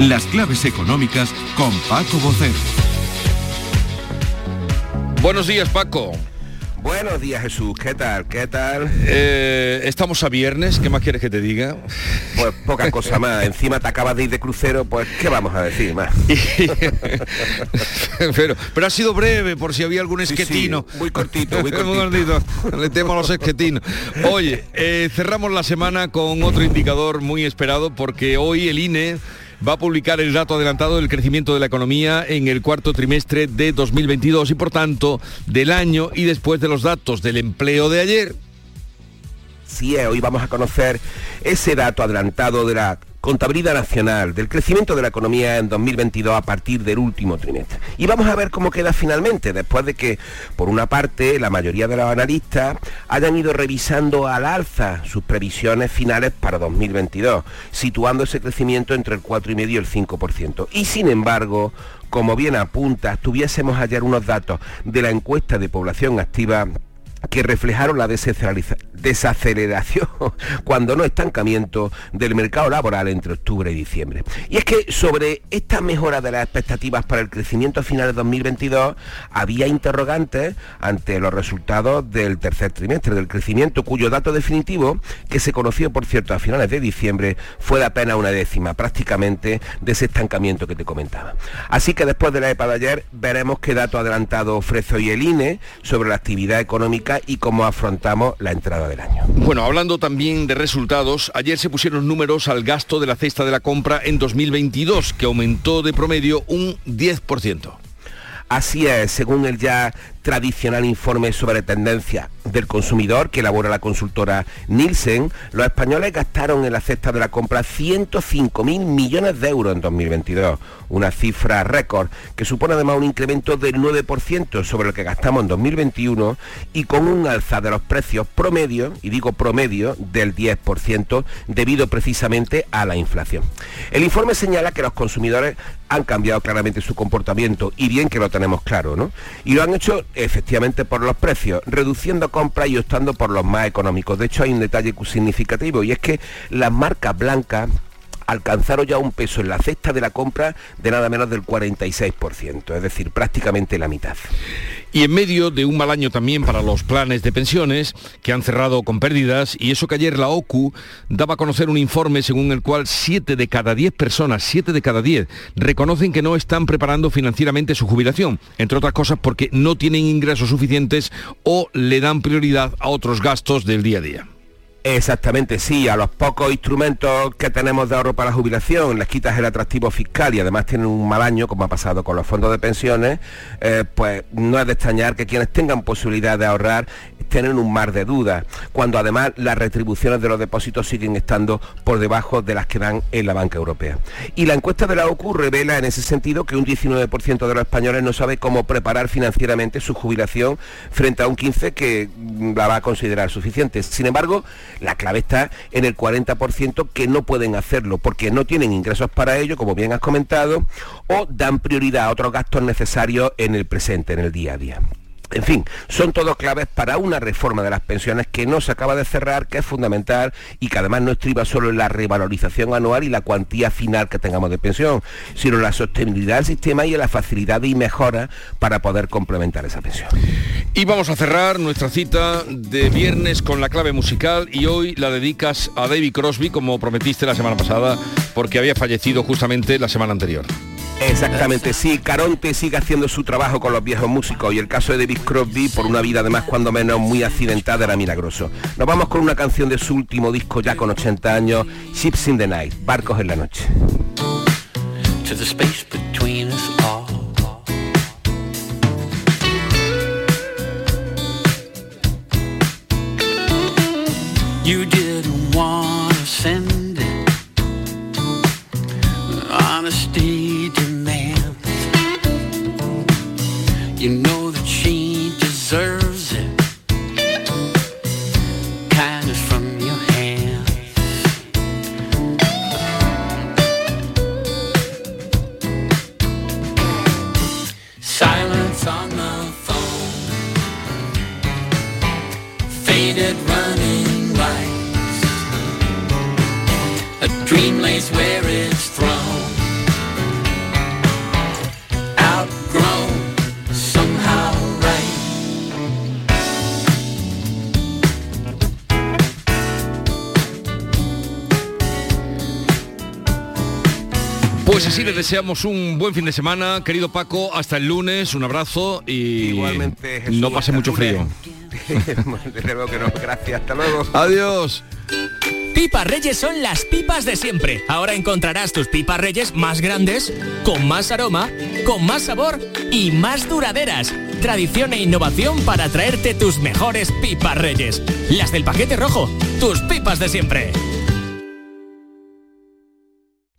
Las claves económicas con Paco Bocero. Buenos días, Paco. Buenos días Jesús, ¿qué tal? ¿Qué tal? Eh, estamos a viernes, ¿qué más quieres que te diga? Pues poca cosa más. Encima te acabas de ir de crucero, pues ¿qué vamos a decir más? pero, pero ha sido breve, por si había algún esquetino. muy cortito, muy cortito. cortito. Le temo a los esquetinos. Oye, eh, cerramos la semana con otro indicador muy esperado porque hoy el INE va a publicar el dato adelantado del crecimiento de la economía en el cuarto trimestre de 2022 y por tanto del año y después de los datos del empleo de ayer. Sí, hoy vamos a conocer ese dato adelantado de la contabilidad nacional, del crecimiento de la economía en 2022 a partir del último trimestre. Y vamos a ver cómo queda finalmente, después de que, por una parte, la mayoría de los analistas hayan ido revisando al alza sus previsiones finales para 2022, situando ese crecimiento entre el 4,5 y el 5%. Y sin embargo, como bien apunta, tuviésemos ayer unos datos de la encuesta de población activa que reflejaron la desaceleración, cuando no estancamiento, del mercado laboral entre octubre y diciembre. Y es que sobre esta mejora de las expectativas para el crecimiento final de 2022 había interrogantes ante los resultados del tercer trimestre del crecimiento, cuyo dato definitivo, que se conoció por cierto a finales de diciembre, fue de apenas una décima, prácticamente de ese estancamiento que te comentaba. Así que después de la EPA de ayer veremos qué dato adelantado ofrece hoy el INE sobre la actividad económica y cómo afrontamos la entrada del año. Bueno, hablando también de resultados, ayer se pusieron números al gasto de la cesta de la compra en 2022, que aumentó de promedio un 10%. Así es, según el ya tradicional informe sobre tendencia del consumidor que elabora la consultora Nielsen, los españoles gastaron en la cesta de la compra 105.000 millones de euros en 2022, una cifra récord que supone además un incremento del 9% sobre lo que gastamos en 2021 y con un alza de los precios promedio, y digo promedio, del 10% debido precisamente a la inflación. El informe señala que los consumidores han cambiado claramente su comportamiento y bien que lo tenemos claro, ¿no? Y lo han hecho efectivamente por los precios, reduciendo compras y optando por los más económicos. De hecho, hay un detalle significativo y es que las marcas blancas alcanzaron ya un peso en la cesta de la compra de nada menos del 46%, es decir, prácticamente la mitad. Y en medio de un mal año también para los planes de pensiones, que han cerrado con pérdidas, y eso que ayer la OCU daba a conocer un informe según el cual 7 de cada 10 personas, 7 de cada 10, reconocen que no están preparando financieramente su jubilación, entre otras cosas porque no tienen ingresos suficientes o le dan prioridad a otros gastos del día a día. Exactamente, sí, a los pocos instrumentos que tenemos de ahorro para la jubilación les quitas el atractivo fiscal y además tienen un mal año, como ha pasado con los fondos de pensiones, eh, pues no es de extrañar que quienes tengan posibilidad de ahorrar tienen un mar de dudas, cuando además las retribuciones de los depósitos siguen estando por debajo de las que dan en la banca europea. Y la encuesta de la OCU revela en ese sentido que un 19% de los españoles no sabe cómo preparar financieramente su jubilación frente a un 15% que la va a considerar suficiente. Sin embargo, la clave está en el 40% que no pueden hacerlo porque no tienen ingresos para ello, como bien has comentado, o dan prioridad a otros gastos necesarios en el presente, en el día a día. En fin, son todos claves para una reforma de las pensiones que no se acaba de cerrar, que es fundamental y que además no estriba solo en la revalorización anual y la cuantía final que tengamos de pensión, sino en la sostenibilidad del sistema y en la facilidad y mejora para poder complementar esa pensión. Y vamos a cerrar nuestra cita de viernes con la clave musical y hoy la dedicas a David Crosby como prometiste la semana pasada porque había fallecido justamente la semana anterior. Exactamente, sí, Caronte sigue haciendo su trabajo con los viejos músicos y el caso de David Crosby, por una vida además cuando menos muy accidentada, era milagroso. Nos vamos con una canción de su último disco ya con 80 años, Ships in the Night, Barcos en la Noche. You you know Pues así les deseamos un buen fin de semana, querido Paco, hasta el lunes, un abrazo y Igualmente, Jesús, no pase mucho frío. lunes. Desde luego que no. Gracias. Hasta luego. Adiós. Pipas Reyes son las pipas de siempre. Ahora encontrarás tus pipas Reyes más grandes, con más aroma, con más sabor y más duraderas. Tradición e innovación para traerte tus mejores pipas Reyes. Las del paquete rojo, tus pipas de siempre.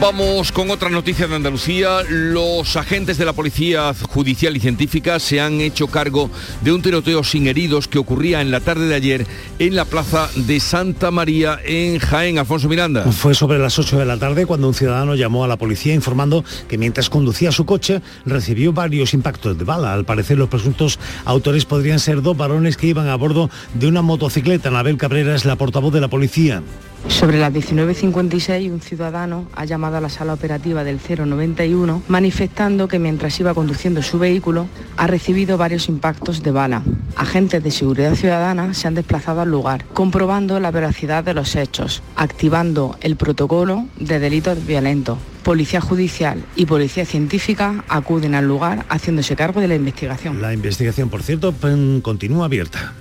Vamos con otra noticia de Andalucía. Los agentes de la Policía Judicial y Científica se han hecho cargo de un tiroteo sin heridos que ocurría en la tarde de ayer en la plaza de Santa María en Jaén. Alfonso Miranda. Fue sobre las 8 de la tarde cuando un ciudadano llamó a la policía informando que mientras conducía su coche recibió varios impactos de bala. Al parecer los presuntos autores podrían ser dos varones que iban a bordo de una motocicleta. Anabel Cabrera es la portavoz de la policía. Sobre las 19.56, un ciudadano ha llamado a la sala operativa del 091 manifestando que mientras iba conduciendo su vehículo ha recibido varios impactos de bala. Agentes de seguridad ciudadana se han desplazado al lugar, comprobando la veracidad de los hechos, activando el protocolo de delitos violentos. Policía Judicial y Policía Científica acuden al lugar haciéndose cargo de la investigación. La investigación, por cierto, continúa abierta.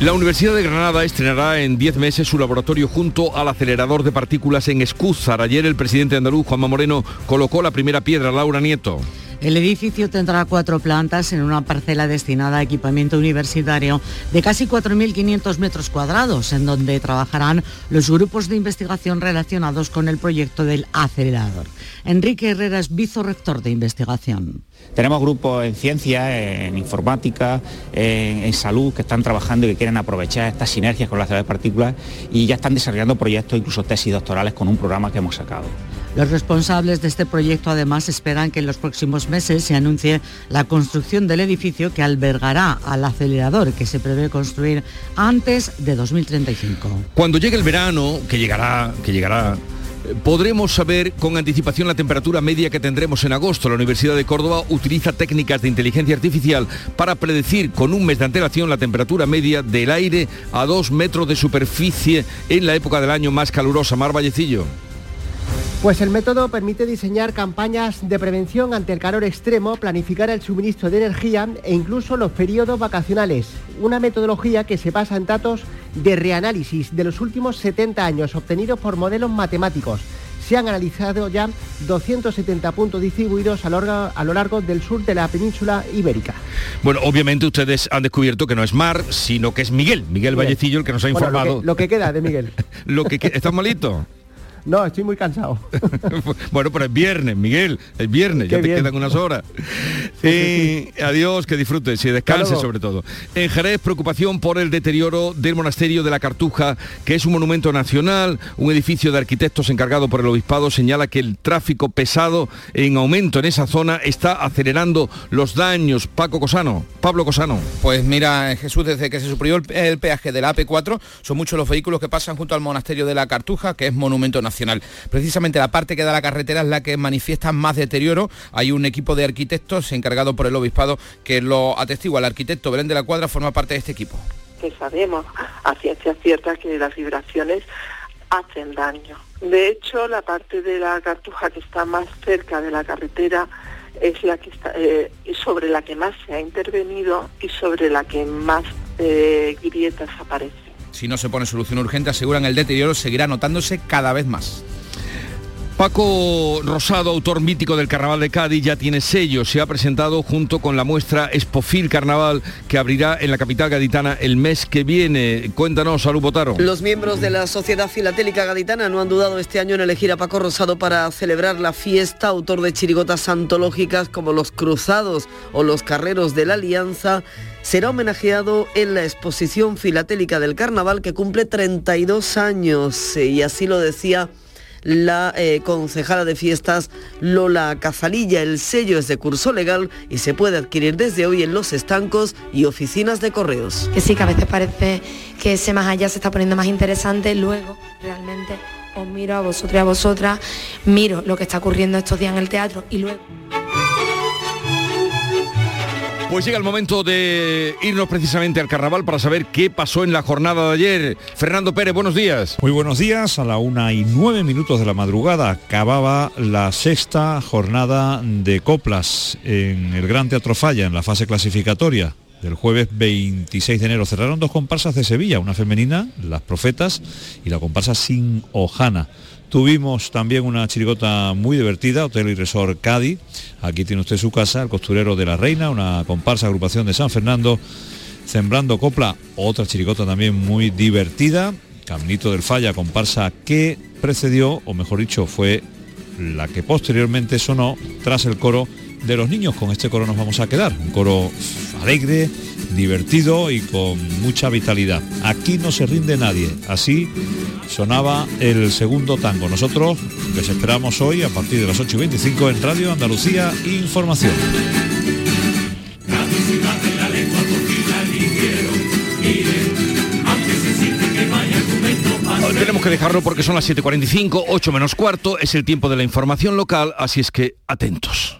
La Universidad de Granada estrenará en 10 meses su laboratorio junto al acelerador de partículas en Escúzar. Ayer el presidente andaluz, Juanma Moreno, colocó la primera piedra, Laura Nieto. El edificio tendrá cuatro plantas en una parcela destinada a equipamiento universitario de casi 4.500 metros cuadrados, en donde trabajarán los grupos de investigación relacionados con el proyecto del acelerador. Enrique Herrera es vicerrector de investigación. Tenemos grupos en ciencia, en informática, en, salud que están trabajando y que quieren aprovechar estas sinergias con las de partículas y ya están desarrollando proyectos, incluso tesis doctorales con un programa que hemos sacado. Los responsables de este proyecto además esperan que en los próximos meses se anuncie la construcción del edificio que albergará al acelerador que se prevé construir antes de 2035. Cuando llegue el verano, que llegará, que llegará, podremos saber con anticipación la temperatura media que tendremos en agosto. La Universidad de Córdoba utiliza técnicas de inteligencia artificial para predecir con un mes de antelación la temperatura media del aire a dos metros de superficie en la época del año más calurosa. Mar Vallecillo. Pues el método permite diseñar campañas de prevención ante el calor extremo, planificar el suministro de energía e incluso los periodos vacacionales. Una metodología que se basa en datos de reanálisis de los últimos 70 años obtenidos por modelos matemáticos. Se han analizado ya 270 puntos distribuidos a lo largo, a lo largo del sur de la península ibérica. Bueno, obviamente ustedes han descubierto que no es Mar, sino que es Miguel, Miguel. Vallecillo, el que nos ha Bueno, lo informado. que- lo que queda de Miguel. Lo que, que- ¿Estás malito? No, estoy muy cansado. bueno, pero es viernes, Miguel, es viernes, ya te bien. quedan unas horas. Eh, Adiós, que disfrutes y descanses sobre todo. En Jerez, preocupación por el deterioro del monasterio de la Cartuja, que es un monumento nacional, un edificio de arquitectos encargado por el obispado, señala que el tráfico pesado en aumento en esa zona está acelerando los daños. Paco Cosano, Pablo Cosano. Pues mira, Jesús, desde que se suprimió el, el peaje de la AP4, son muchos los vehículos que pasan junto al monasterio de la Cartuja, que es monumento nacional. Precisamente la parte que da la carretera es la que manifiesta más deterioro. Hay un equipo de arquitectos encargado por el obispado que lo atestigua. El arquitecto Belén de la Cuadra forma parte de este equipo. que sabemos a ciencia cierta que las vibraciones hacen daño. De hecho, la parte de la cartuja que está más cerca de la carretera es la que está, eh, sobre la que más se ha intervenido y sobre la que más eh, grietas aparecen. Si no se pone solución urgente, aseguran el deterioro seguirá notándose cada vez más. Paco Rosado, autor mítico del Carnaval de Cádiz, ya tiene sello. Se ha presentado junto con la muestra Espofil Carnaval que abrirá en la capital gaditana el mes que viene. Cuéntanos, Salud Botaro. Los miembros de la Sociedad Filatélica Gaditana no han dudado este año en elegir a Paco Rosado para celebrar la fiesta, autor de chirigotas antológicas como Los Cruzados o Los Carreros de la Alianza. Será homenajeado en la exposición filatélica del Carnaval que cumple 32 años y así lo decía la eh, concejala de fiestas Lola Cazalilla. El sello es de curso legal y se puede adquirir desde hoy en los estancos y oficinas de correos. Que sí, que a veces parece que ese más allá se está poniendo más interesante, luego realmente os miro a vosotros y a vosotras, miro lo que está ocurriendo estos días en el teatro y luego... Pues llega el momento de irnos precisamente al carnaval para saber qué pasó en la jornada de ayer. Fernando Pérez, buenos días. Muy buenos días. A la una y nueve minutos de la madrugada acababa la sexta jornada de coplas en el Gran Teatro Falla, en la fase clasificatoria del jueves 26 de enero. Cerraron dos comparsas de Sevilla, una femenina, Las Profetas, y la comparsa Sin Ojana. Tuvimos también una chirigota muy divertida, Hotel y Resort Cádiz. Aquí tiene usted su casa, el costurero de la Reina, una comparsa agrupación de San Fernando, Sembrando Copla, otra chirigota también muy divertida. Caminito del Falla, comparsa que precedió, o mejor dicho, fue la que posteriormente sonó tras el coro de los niños. Con este coro nos vamos a quedar. Un coro alegre, divertido y con mucha vitalidad. Aquí no se rinde nadie. Así sonaba el segundo tango. Nosotros les esperamos hoy a partir de las 8 y 25 en Radio Andalucía Información. Tenemos que dejarlo porque son las 7.45, 8 menos cuarto, es el tiempo de la información local, así es que atentos.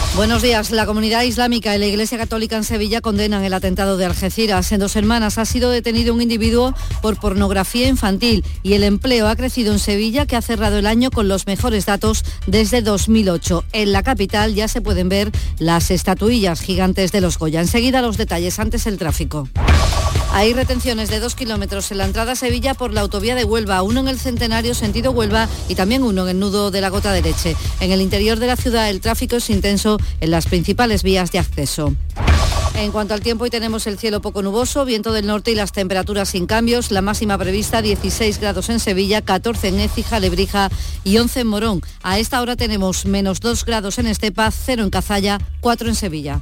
Buenos días. La comunidad islámica y la Iglesia Católica en Sevilla condenan el atentado de Algeciras. En dos semanas ha sido detenido un individuo por pornografía infantil y el empleo ha crecido en Sevilla, que ha cerrado el año con los mejores datos desde 2008. En la capital ya se pueden ver las estatuillas gigantes de los Goya. Enseguida los detalles, antes el tráfico. Hay retenciones de dos kilómetros en la entrada a Sevilla por la autovía de Huelva, uno en el Centenario sentido Huelva y también uno en el nudo de la Gota de Leche. En el interior de la ciudad el tráfico es intenso en las principales vías de acceso. En cuanto al tiempo, hoy tenemos el cielo poco nuboso, viento del norte y las temperaturas sin cambios. La máxima prevista 16 grados en Sevilla, 14 en Écija, Lebrija y 11 en Morón. A esta hora tenemos menos 2 grados en Estepa, 0 en Cazalla, 4 en Sevilla.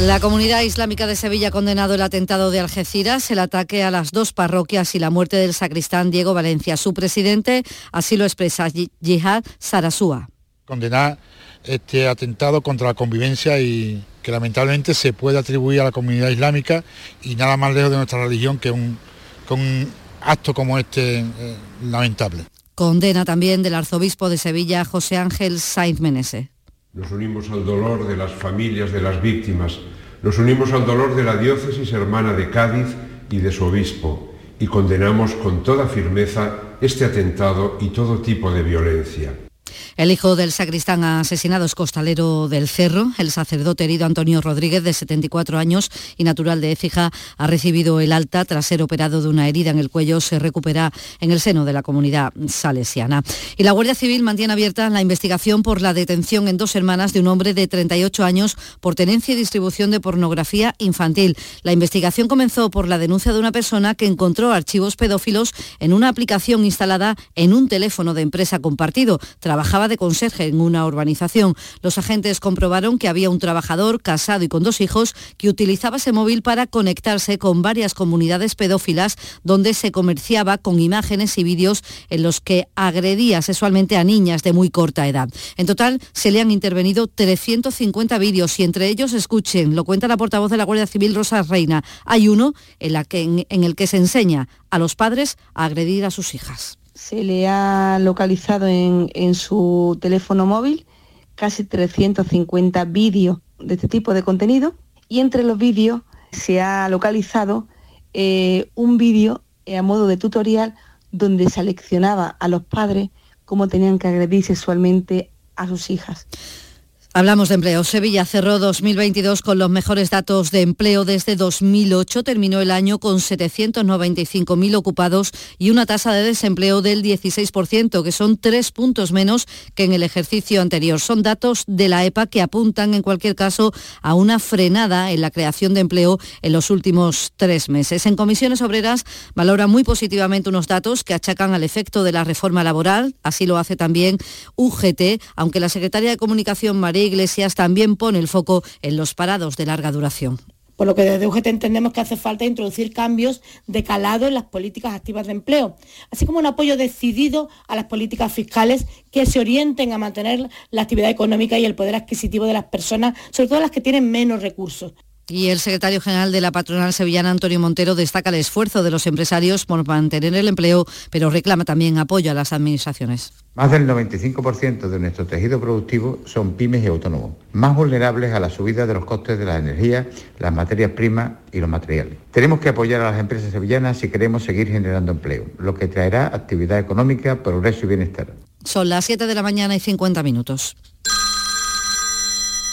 La comunidad islámica de Sevilla ha condenado el atentado de Algeciras, el ataque a las dos parroquias y la muerte del sacristán Diego Valencia. Su presidente así lo expresa, Yihad Sarasúa. Condenar este atentado contra la convivencia y que lamentablemente se puede atribuir a la comunidad islámica y nada más lejos de nuestra religión que un, que un acto como este eh, lamentable. Condena también del arzobispo de Sevilla, José Ángel Sainz Menese. Nos unimos al dolor de las familias de las víctimas, nos unimos al dolor de la diócesis hermana de Cádiz y de su obispo, y condenamos con toda firmeza este atentado y todo tipo de violencia. El hijo del sacristán asesinado es costalero del Cerro. El sacerdote herido Antonio Rodríguez, de 74 años y natural de Écija, ha recibido el alta tras ser operado de una herida en el cuello. Se recupera en el seno de la comunidad salesiana. Y la Guardia Civil mantiene abierta la investigación por la detención en dos hermanas de un hombre de 38 años por tenencia y distribución de pornografía infantil. La investigación comenzó por la denuncia de una persona que encontró archivos pedófilos en una aplicación instalada en un teléfono de empresa compartido. Trabajaba de conserje en una urbanización. Los agentes comprobaron que había un trabajador casado y con dos hijos que utilizaba ese móvil para conectarse con varias comunidades pedófilas donde se comerciaba con imágenes y vídeos en los que agredía sexualmente a niñas de muy corta edad. En total se le han intervenido 350 vídeos y entre ellos, escuchen, lo cuenta la portavoz de la Guardia Civil Rosa Reina, hay uno en, en el que se enseña a los padres a agredir a sus hijas se le ha localizado en, en su teléfono móvil casi 350 vídeos de este tipo de contenido y entre los vídeos se ha localizado eh, un vídeo a modo de tutorial donde seleccionaba a los padres cómo tenían que agredir sexualmente a sus hijas. Hablamos de empleo. Sevilla cerró 2022 con los mejores datos de empleo desde 2008. Terminó el año con 795.000 ocupados y una tasa de desempleo del 16%, que son tres puntos menos que en el ejercicio anterior. Son datos de la EPA que apuntan, en cualquier caso, a una frenada en la creación de empleo en los últimos tres meses. En comisiones obreras valora muy positivamente unos datos que achacan al efecto de la reforma laboral. Así lo hace también UGT, aunque la secretaria de Comunicación, María Iglesias también pone el foco en los parados de larga duración. Por lo que desde UGT entendemos que hace falta introducir cambios de calado en las políticas activas de empleo, así como un apoyo decidido a las políticas fiscales que se orienten a mantener la actividad económica y el poder adquisitivo de las personas, sobre todo las que tienen menos recursos. Y el secretario general de la patronal sevillana, Antonio Montero, destaca el esfuerzo de los empresarios por mantener el empleo, pero reclama también apoyo a las administraciones. Más del 95% de nuestro tejido productivo son pymes y autónomos, más vulnerables a la subida de los costes de la energía, las materias primas y los materiales. Tenemos que apoyar a las empresas sevillanas si queremos seguir generando empleo, lo que traerá actividad económica, progreso y bienestar. Son las 7 de la mañana y 50 minutos.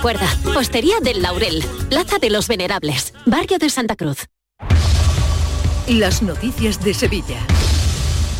Recuerda, Hostería del Laurel, Plaza de los Venerables, Barrio de Santa Cruz. Las noticias de Sevilla.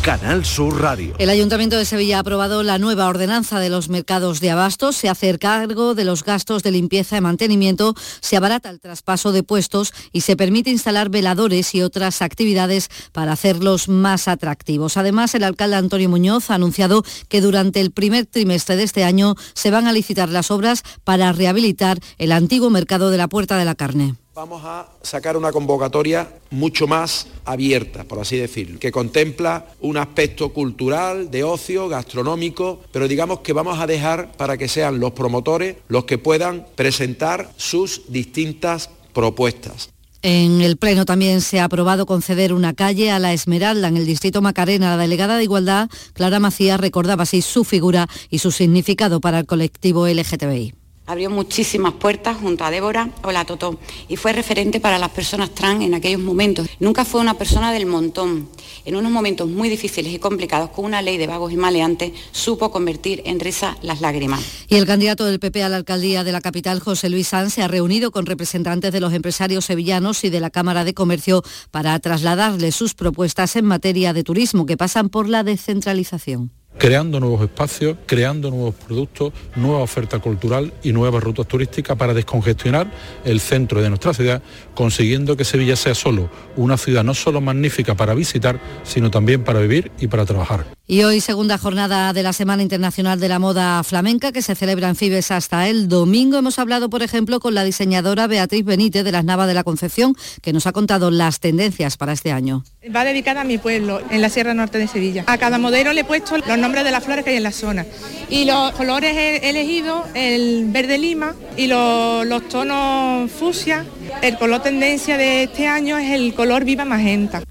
Canal Sur Radio. El Ayuntamiento de Sevilla ha aprobado la nueva ordenanza de los mercados de abastos, se hace cargo de los gastos de limpieza y mantenimiento, se abarata el traspaso de puestos y se permite instalar veladores y otras actividades para hacerlos más atractivos. Además, el alcalde Antonio Muñoz ha anunciado que durante el primer trimestre de este año se van a licitar las obras para rehabilitar el antiguo mercado de la Puerta de la Carne. Vamos a sacar una convocatoria mucho más abierta, por así decirlo, que contempla un aspecto cultural, de ocio, gastronómico, pero digamos que vamos a dejar para que sean los promotores los que puedan presentar sus distintas propuestas. En el Pleno también se ha aprobado conceder una calle a la Esmeralda en el distrito Macarena. La delegada de Igualdad, Clara Macías, recordaba así su figura y su significado para el colectivo LGTBI. Abrió muchísimas puertas junto a Débora o la Totó y fue referente para las personas trans en aquellos momentos. Nunca fue una persona del montón. En unos momentos muy difíciles y complicados, con una ley de vagos y maleantes, supo convertir en risa las lágrimas. Y el candidato del PP a la alcaldía de la capital, José Luis Sanz, se ha reunido con representantes de los empresarios sevillanos y de la Cámara de Comercio para trasladarle sus propuestas en materia de turismo que pasan por la descentralización creando nuevos espacios, creando nuevos productos, nueva oferta cultural y nuevas rutas turísticas para descongestionar el centro de nuestra ciudad, consiguiendo que Sevilla sea solo una ciudad no solo magnífica para visitar, sino también para vivir y para trabajar. Y hoy segunda jornada de la Semana Internacional de la Moda Flamenca que se celebra en Fibes hasta el domingo. Hemos hablado, por ejemplo, con la diseñadora Beatriz Benítez de las Navas de la Concepción, que nos ha contado las tendencias para este año. Va dedicada a mi pueblo, en la Sierra Norte de Sevilla. A cada modelo le he puesto los nombres de las flores que hay en la zona. Y los colores he elegido el verde lima y los, tonos fucsia. El color tendencia de este año es el color viva magenta.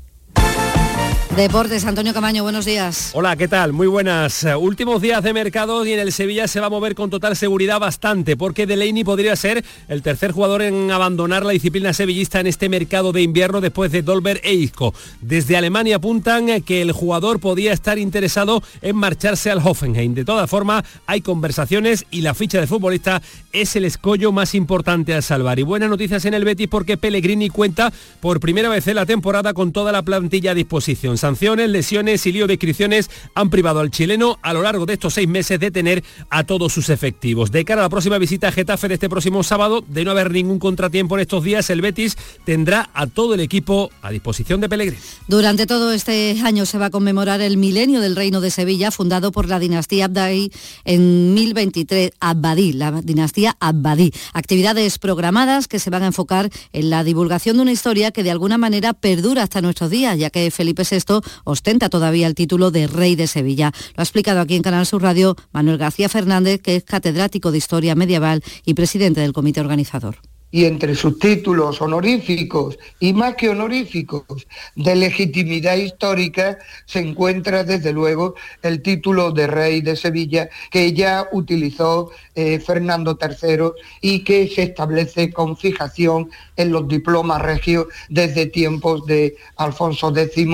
Deportes, Antonio Camaño, buenos días. Hola, ¿qué tal? Muy buenas. Últimos días de mercado y en el Sevilla se va a mover con total seguridad bastante, porque Delaney podría ser el tercer jugador en abandonar la disciplina sevillista en este mercado de invierno después de Dolber e Isco. Desde Alemania apuntan que el jugador podía estar interesado en marcharse al Hoffenheim. De todas formas, hay conversaciones y la ficha de futbolista es el escollo más importante a salvar. Y buenas noticias en el Betis porque Pellegrini cuenta por primera vez en la temporada con toda la plantilla a disposición sanciones, lesiones y lío de inscripciones han privado al chileno a lo largo de estos seis meses de tener a todos sus efectivos. De cara a la próxima visita a Getafe de este próximo sábado, de no haber ningún contratiempo en estos días, el Betis tendrá a todo el equipo a disposición de Pellegrini. Durante todo este año se va a conmemorar el milenio del Reino de Sevilla, fundado por la dinastía Abdai en 1023, Abbadí, la dinastía Abbadí. Actividades programadas que se van a enfocar en la divulgación de una historia que de alguna manera perdura hasta nuestros días, ya que Felipe VI Ostenta todavía el título de rey de Sevilla. Lo ha explicado aquí en Canal Sur Radio Manuel García Fernández, que es catedrático de Historia Medieval y presidente del comité organizador y entre sus títulos honoríficos y más que honoríficos de legitimidad histórica se encuentra desde luego el título de rey de Sevilla que ya utilizó eh, Fernando III y que se establece con fijación en los diplomas regios desde tiempos de Alfonso X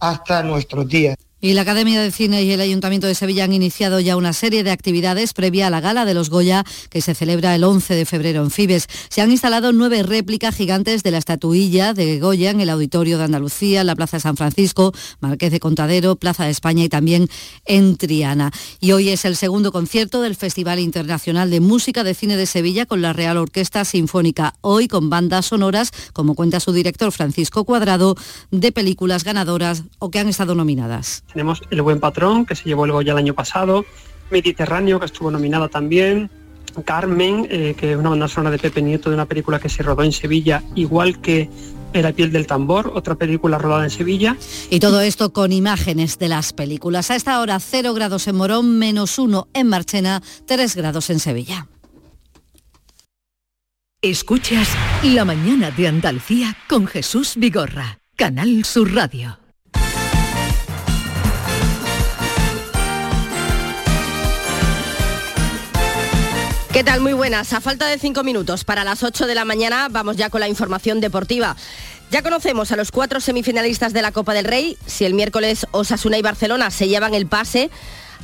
hasta nuestros días. Y la Academia de Cine y el Ayuntamiento de Sevilla han iniciado ya una serie de actividades previa a la gala de los Goya que se celebra el 11 de febrero en Fibes. Se han instalado nueve réplicas gigantes de la estatuilla de Goya en el Auditorio de Andalucía, la Plaza de San Francisco, Marqués de Contadero, Plaza de España y también en Triana. Y hoy es el segundo concierto del Festival Internacional de Música de Cine de Sevilla con la Real Orquesta Sinfónica. Hoy con bandas sonoras, como cuenta su director Francisco Cuadrado, de películas ganadoras o que han estado nominadas. Tenemos El Buen Patrón, que se llevó el Goya el año pasado, Mediterráneo, que estuvo nominada también, Carmen, eh, que es una banda sonora de Pepe Nieto de una película que se rodó en Sevilla, igual que La piel del tambor, otra película rodada en Sevilla. Y todo esto con imágenes de las películas. A esta hora 0 grados en Morón, menos 1 en Marchena, 3 grados en Sevilla. Escuchas La mañana de Andalucía con Jesús Vigorra, Canal Sur Radio. ¿Qué tal? Muy buenas. A falta de cinco minutos para las 8 de la mañana vamos ya con la información deportiva. Ya conocemos a los cuatro semifinalistas de la Copa del Rey. Si el miércoles Osasuna y Barcelona se llevan el pase,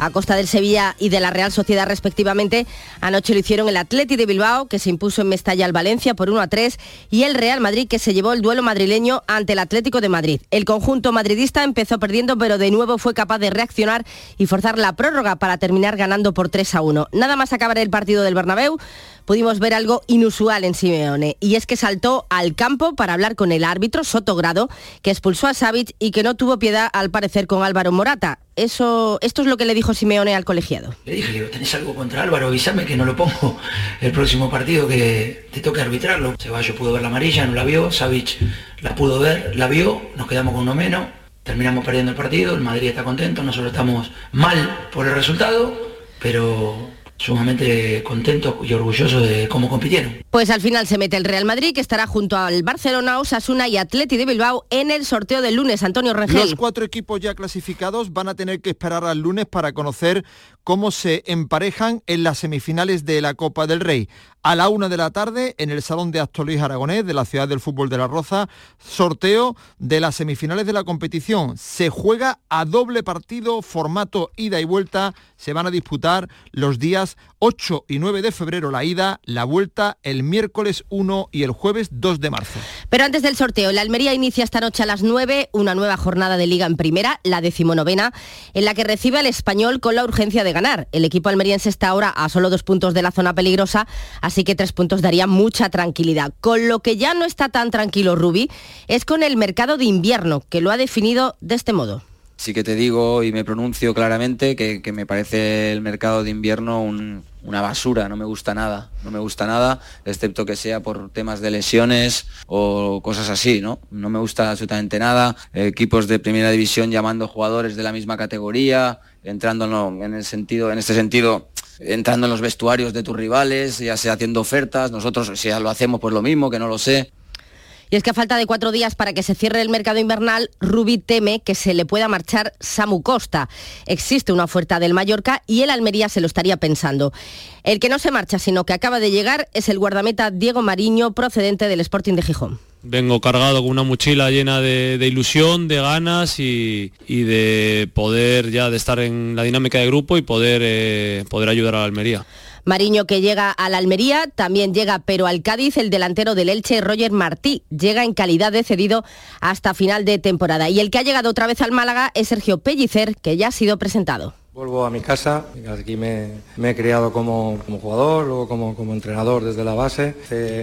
a costa del Sevilla y de la Real Sociedad respectivamente. Anoche lo hicieron el Atleti de Bilbao, que se impuso en Mestalla al Valencia por 1 a 3, y el Real Madrid, que se llevó el duelo madrileño ante el Atlético de Madrid. El conjunto madridista empezó perdiendo, pero de nuevo fue capaz de reaccionar y forzar la prórroga para terminar ganando por 3 a 1. Nada más acabar el partido del Bernabéu, pudimos ver algo inusual en Simeone, y es que saltó al campo para hablar con el árbitro Sotogrado, que expulsó a Savic y que no tuvo piedad al parecer con Álvaro Morata. Eso, esto es lo que le dijo Simeone al colegiado. Le dije, le ¿tenés algo contra Álvaro? Avísame que no lo pongo el próximo partido que te toque arbitrarlo. Ceballos pudo ver la amarilla, no la vio, Savic la pudo ver, la vio, nos quedamos con uno menos, terminamos perdiendo el partido, el Madrid está contento, nosotros estamos mal por el resultado, pero sumamente contento y orgulloso de cómo compitieron. Pues al final se mete el Real Madrid, que estará junto al Barcelona, Osasuna y Atleti de Bilbao en el sorteo del lunes. Antonio Rengel. Los cuatro equipos ya clasificados van a tener que esperar al lunes para conocer cómo se emparejan en las semifinales de la Copa del Rey. A la una de la tarde, en el Salón de Acto Luis Aragonés de la Ciudad del Fútbol de la Roza, sorteo de las semifinales de la competición. Se juega a doble partido, formato ida y vuelta. Se van a disputar los días 8 y 9 de febrero la ida, la vuelta el miércoles 1 y el jueves 2 de marzo. Pero antes del sorteo, la Almería inicia esta noche a las 9 una nueva jornada de liga en primera, la decimonovena, en la que recibe al español con la urgencia de ganar. El equipo almeriense está ahora a solo dos puntos de la zona peligrosa, así que tres puntos daría mucha tranquilidad. Con lo que ya no está tan tranquilo Rubi es con el mercado de invierno, que lo ha definido de este modo sí que te digo y me pronuncio claramente que, me parece el mercado de invierno una basura, no me gusta nada, no me gusta nada, excepto que sea por temas de lesiones o cosas así, ¿no? No me gusta absolutamente nada, equipos de primera división llamando jugadores de la misma categoría, entrando en el sentido, en este sentido, entrando en los vestuarios de tus rivales, ya sea haciendo ofertas, nosotros si ya lo hacemos pues lo mismo, que no lo sé. Y es que a falta de cuatro días para que se cierre el mercado invernal, Rubi teme que se le pueda marchar Samu Costa. Existe una oferta del Mallorca y el Almería se lo estaría pensando. El que no se marcha, sino que acaba de llegar, es el guardameta Diego Mariño, procedente del Sporting de Gijón. Vengo cargado con una mochila llena de, ilusión, de ganas y, de poder ya de estar en la dinámica de grupo y poder, eh, poder ayudar a la Almería. Mariño que llega a la Almería, también llega pero al Cádiz el delantero del Elche, Roger Martí, llega en calidad de cedido hasta final de temporada. Y el que ha llegado otra vez al Málaga es Sergio Pellicer, que ya ha sido presentado. Vuelvo a mi casa, aquí me, he criado como, jugador, luego como, entrenador desde la base.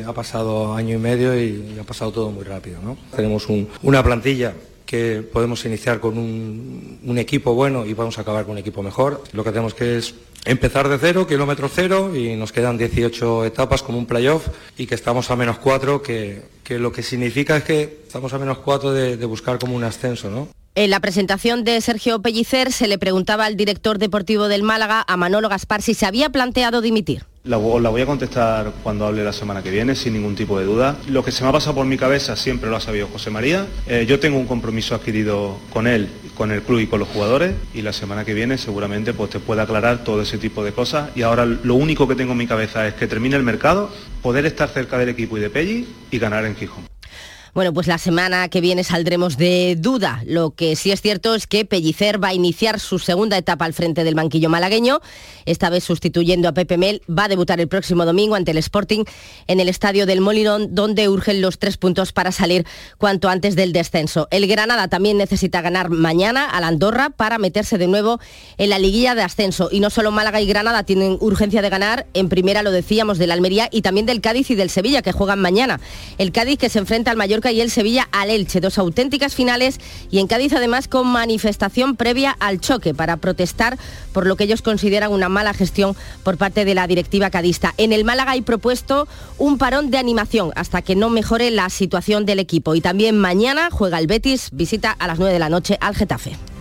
ha pasado año y medio y, ha pasado todo muy rápido. Tenemos una plantilla que podemos iniciar con un, un, equipo bueno y podemos acabar con un equipo mejor. Lo que tenemos que es empezar de cero, kilómetro cero, y nos quedan 18 etapas como un playoff y que estamos a menos cuatro, que, lo que significa es que estamos a menos cuatro de, de buscar como un ascenso, ¿no? En la presentación de Sergio Pellicer se le preguntaba al director deportivo del Málaga, a Manolo Gaspar, si se había planteado dimitir. La, la, voy a contestar cuando hable la semana que viene, sin ningún tipo de duda. Lo que se me ha pasado por mi cabeza siempre lo ha sabido José María. Eh, yo tengo un compromiso adquirido con él, con el club y con los jugadores y la semana que viene seguramente pues, te pueda aclarar todo ese tipo de cosas. Y ahora lo único que tengo en mi cabeza es que termine el mercado, poder estar cerca del equipo y de Pelli y ganar en Gijón. Bueno, pues la semana que viene saldremos de duda. Lo que sí es cierto es que Pellicer va a iniciar su segunda etapa al frente del banquillo malagueño, esta vez sustituyendo a Pepe Mel. Va a debutar el próximo domingo ante el Sporting en el estadio del Molinón, donde urgen los tres puntos para salir cuanto antes del descenso. El Granada también necesita ganar mañana al Andorra para meterse de nuevo en la liguilla de ascenso. Y no solo Málaga y Granada tienen urgencia de ganar, en primera lo decíamos del Almería y también del Cádiz y del Sevilla, que juegan mañana. El Cádiz que se enfrenta al Y el Sevilla al Elche, dos auténticas finales y en Cádiz además con manifestación previa al choque para protestar por lo que ellos consideran una mala gestión por parte de la directiva cadista. En el Málaga hay propuesto un parón de animación hasta que no mejore la situación del equipo y también mañana juega el Betis, visita a las 9 de la noche al Getafe.